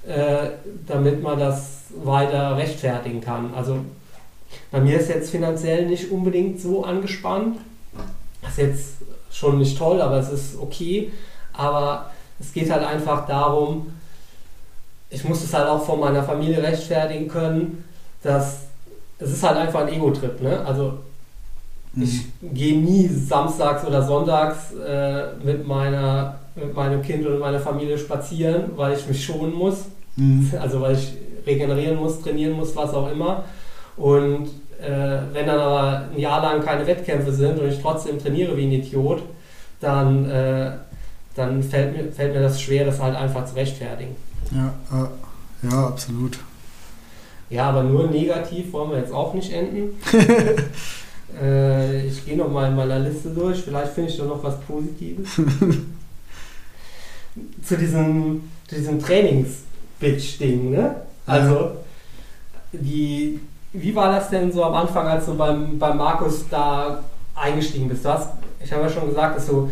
äh, damit man das weiter rechtfertigen kann. Also bei mir ist jetzt finanziell nicht unbedingt so angespannt. Das ist jetzt schon nicht toll, aber es ist okay. Aber es geht halt einfach darum, ich muss es halt auch von meiner Familie rechtfertigen können, dass es ist halt einfach ein Ego-Trip. Ne? Also ich Mhm. gehe nie samstags oder sonntags äh, mit, meiner, mit meinem Kind oder meiner Familie spazieren, weil ich mich schonen muss. Mhm. Also weil ich regenerieren muss, trainieren muss, was auch immer. Und äh, wenn dann aber ein Jahr lang keine Wettkämpfe sind und ich trotzdem trainiere wie ein Idiot, dann, äh, dann fällt, mir, fällt mir das schwer, das halt einfach zu rechtfertigen. Ja, äh, ja, absolut. Ja, aber nur negativ wollen wir jetzt auch nicht enden. äh, ich gehe noch mal in meiner Liste durch, vielleicht finde ich da noch was Positives. zu diesem, zu diesem Trainings-Bitch-Ding, ne? Also, die, wie war das denn so am Anfang, als du beim, beim Markus da eingestiegen bist? Du hast, ich habe ja schon gesagt, dass du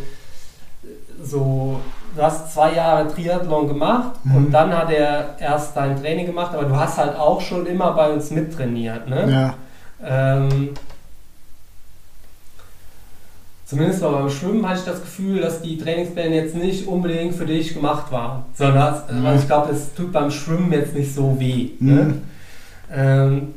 so, du hast zwei Jahre Triathlon gemacht Mhm. und dann hat er erst dein Training gemacht, aber du hast halt auch schon immer bei uns mittrainiert, ne? Ja, Ähm, zumindest beim Schwimmen hatte ich das Gefühl, dass die Trainingspläne jetzt nicht unbedingt für dich gemacht waren. Sondern das, Mhm. also ich glaube, es tut beim Schwimmen jetzt nicht so weh. Ne? Mhm. Ähm,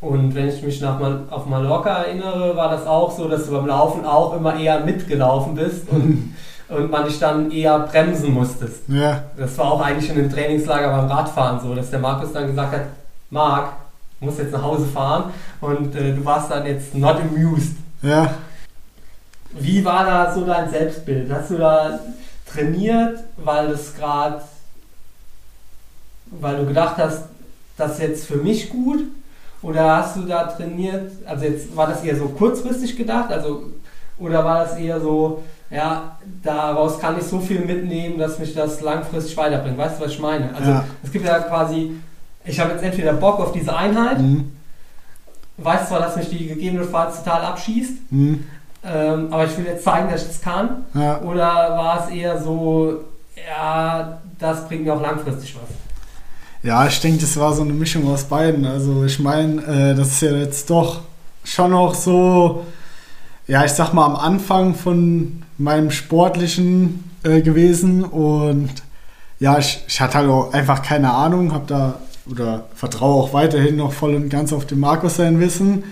und wenn ich mich nach Mal auf Mallorca erinnere, war das auch so, dass du beim Laufen auch immer eher mitgelaufen bist und, und man dich dann eher bremsen musstest. ja, Das war auch eigentlich in dem Trainingslager beim Radfahren so, dass der Markus dann gesagt hat, Marc, du musst jetzt nach Hause fahren und äh, du warst dann jetzt not amused. ja. Wie war da so dein Selbstbild? Hast du da trainiert, weil es gerade, weil du gedacht hast, das ist jetzt für mich gut? Oder hast du da trainiert, also jetzt war das eher so kurzfristig gedacht, also oder war das eher so, ja, daraus kann ich so viel mitnehmen, dass mich das langfristig weiterbringt. Weißt du, was ich meine? Also Ja. es gibt ja quasi, ich habe jetzt entweder Bock auf diese Einheit, Mhm. weiß zwar, dass mich die gegebenenfalls total abschießt, Mhm. ähm, aber ich will jetzt zeigen, dass ich das kann. Ja. Oder war es eher so, ja, das bringt mir auch langfristig was? Ja, ich denke, das war so eine Mischung aus beiden. Also ich meine, äh, das ist ja jetzt doch schon noch so, ja, ich sag mal am Anfang von meinem sportlichen äh, gewesen und ja, ich, ich hatte halt auch einfach keine Ahnung, habe da oder vertraue auch weiterhin noch voll und ganz auf den Markus sein Wissen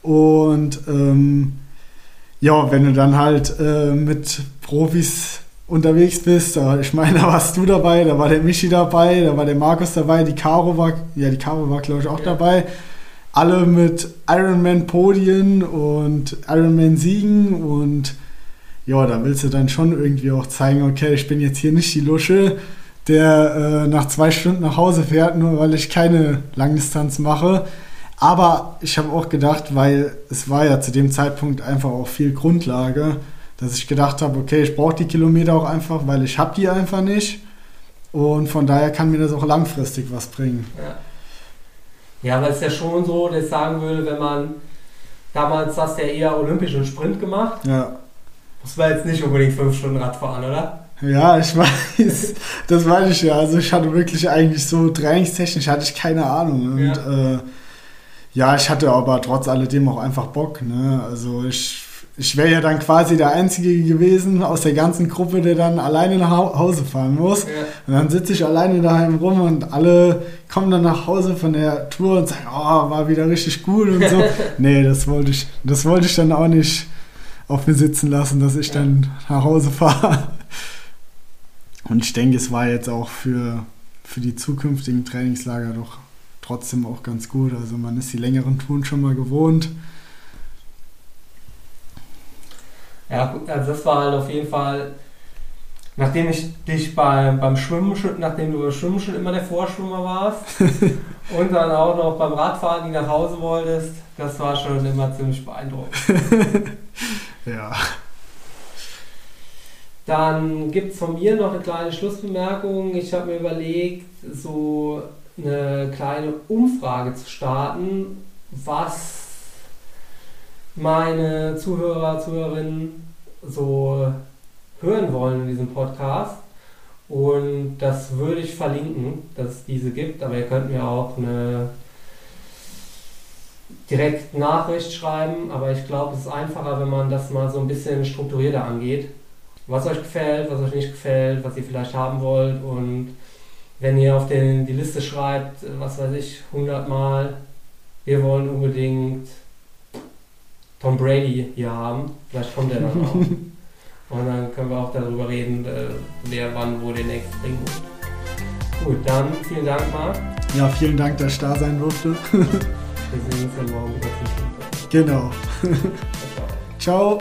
und ähm, ja, wenn du dann halt äh, mit Profis unterwegs bist, ich meine, da warst du dabei, da war der Michi dabei, da war der Markus dabei, die Caro war, ja, die Caro war, glaube ich, auch ja. dabei. Alle mit Ironman-Podien und Ironman-Siegen und ja, da willst du dann schon irgendwie auch zeigen, okay, ich bin jetzt hier nicht die Lusche, der äh, nach zwei Stunden nach Hause fährt, nur weil ich keine Langdistanz mache. Aber ich habe auch gedacht, weil es war ja zu dem Zeitpunkt einfach auch viel Grundlage, dass ich gedacht habe, okay, ich brauche die Kilometer auch einfach, weil ich habe die einfach nicht. Und von daher kann mir das auch langfristig was bringen. Ja, ja aber es ist ja schon so, dass ich sagen würde, wenn man damals hast du ja eher olympischen Sprint gemacht. Ja. Das war jetzt nicht unbedingt fünf Stunden Radfahren, oder? Ja, ich weiß, das weiß ich ja. Also ich hatte wirklich eigentlich so trainingstechnisch hatte ich keine Ahnung. Und ja, äh, ja ich hatte aber trotz alledem auch einfach Bock. Ne? Also ich, ich wäre ja dann quasi der Einzige gewesen aus der ganzen Gruppe, der dann alleine nach Hause fahren muss. Ja. Und dann sitze ich alleine daheim rum und alle kommen dann nach Hause von der Tour und sagen, oh, war wieder richtig gut und so. nee, das wollte ich, das wollte ich dann auch nicht auf mir sitzen lassen, dass ich dann nach Hause fahre. Und ich denke, es war jetzt auch für, für die zukünftigen Trainingslager doch trotzdem auch ganz gut. Also man ist die längeren Touren schon mal gewohnt. Ja, also das war halt auf jeden Fall, nachdem ich dich beim, beim Schwimmen schon, nachdem du beim Schwimmen schon immer der Vorschwimmer warst und dann auch noch beim Radfahren, die nach Hause wolltest, das war schon immer ziemlich beeindruckend. ja. Dann gibt es von mir noch eine kleine Schlussbemerkung. Ich habe mir überlegt, so eine kleine Umfrage zu starten, was meine Zuhörer, Zuhörerinnen so hören wollen in diesem Podcast. Und das würde ich verlinken, dass es diese gibt, aber ihr könnt mir auch eine direkt Nachricht schreiben, aber ich glaube, es ist einfacher, wenn man das mal so ein bisschen strukturierter angeht was euch gefällt, was euch nicht gefällt, was ihr vielleicht haben wollt. Und wenn ihr auf den, die Liste schreibt, was weiß ich, 100 Mal, wir wollen unbedingt Tom Brady hier haben, vielleicht kommt er dann auch. Und dann können wir auch darüber reden, äh, wer wann wo den nächsten bringen muss. Gut, dann vielen Dank, Marc. Ja, vielen Dank, dass ich da sein durfte. wir sehen uns dann morgen wieder Genau. Ciao.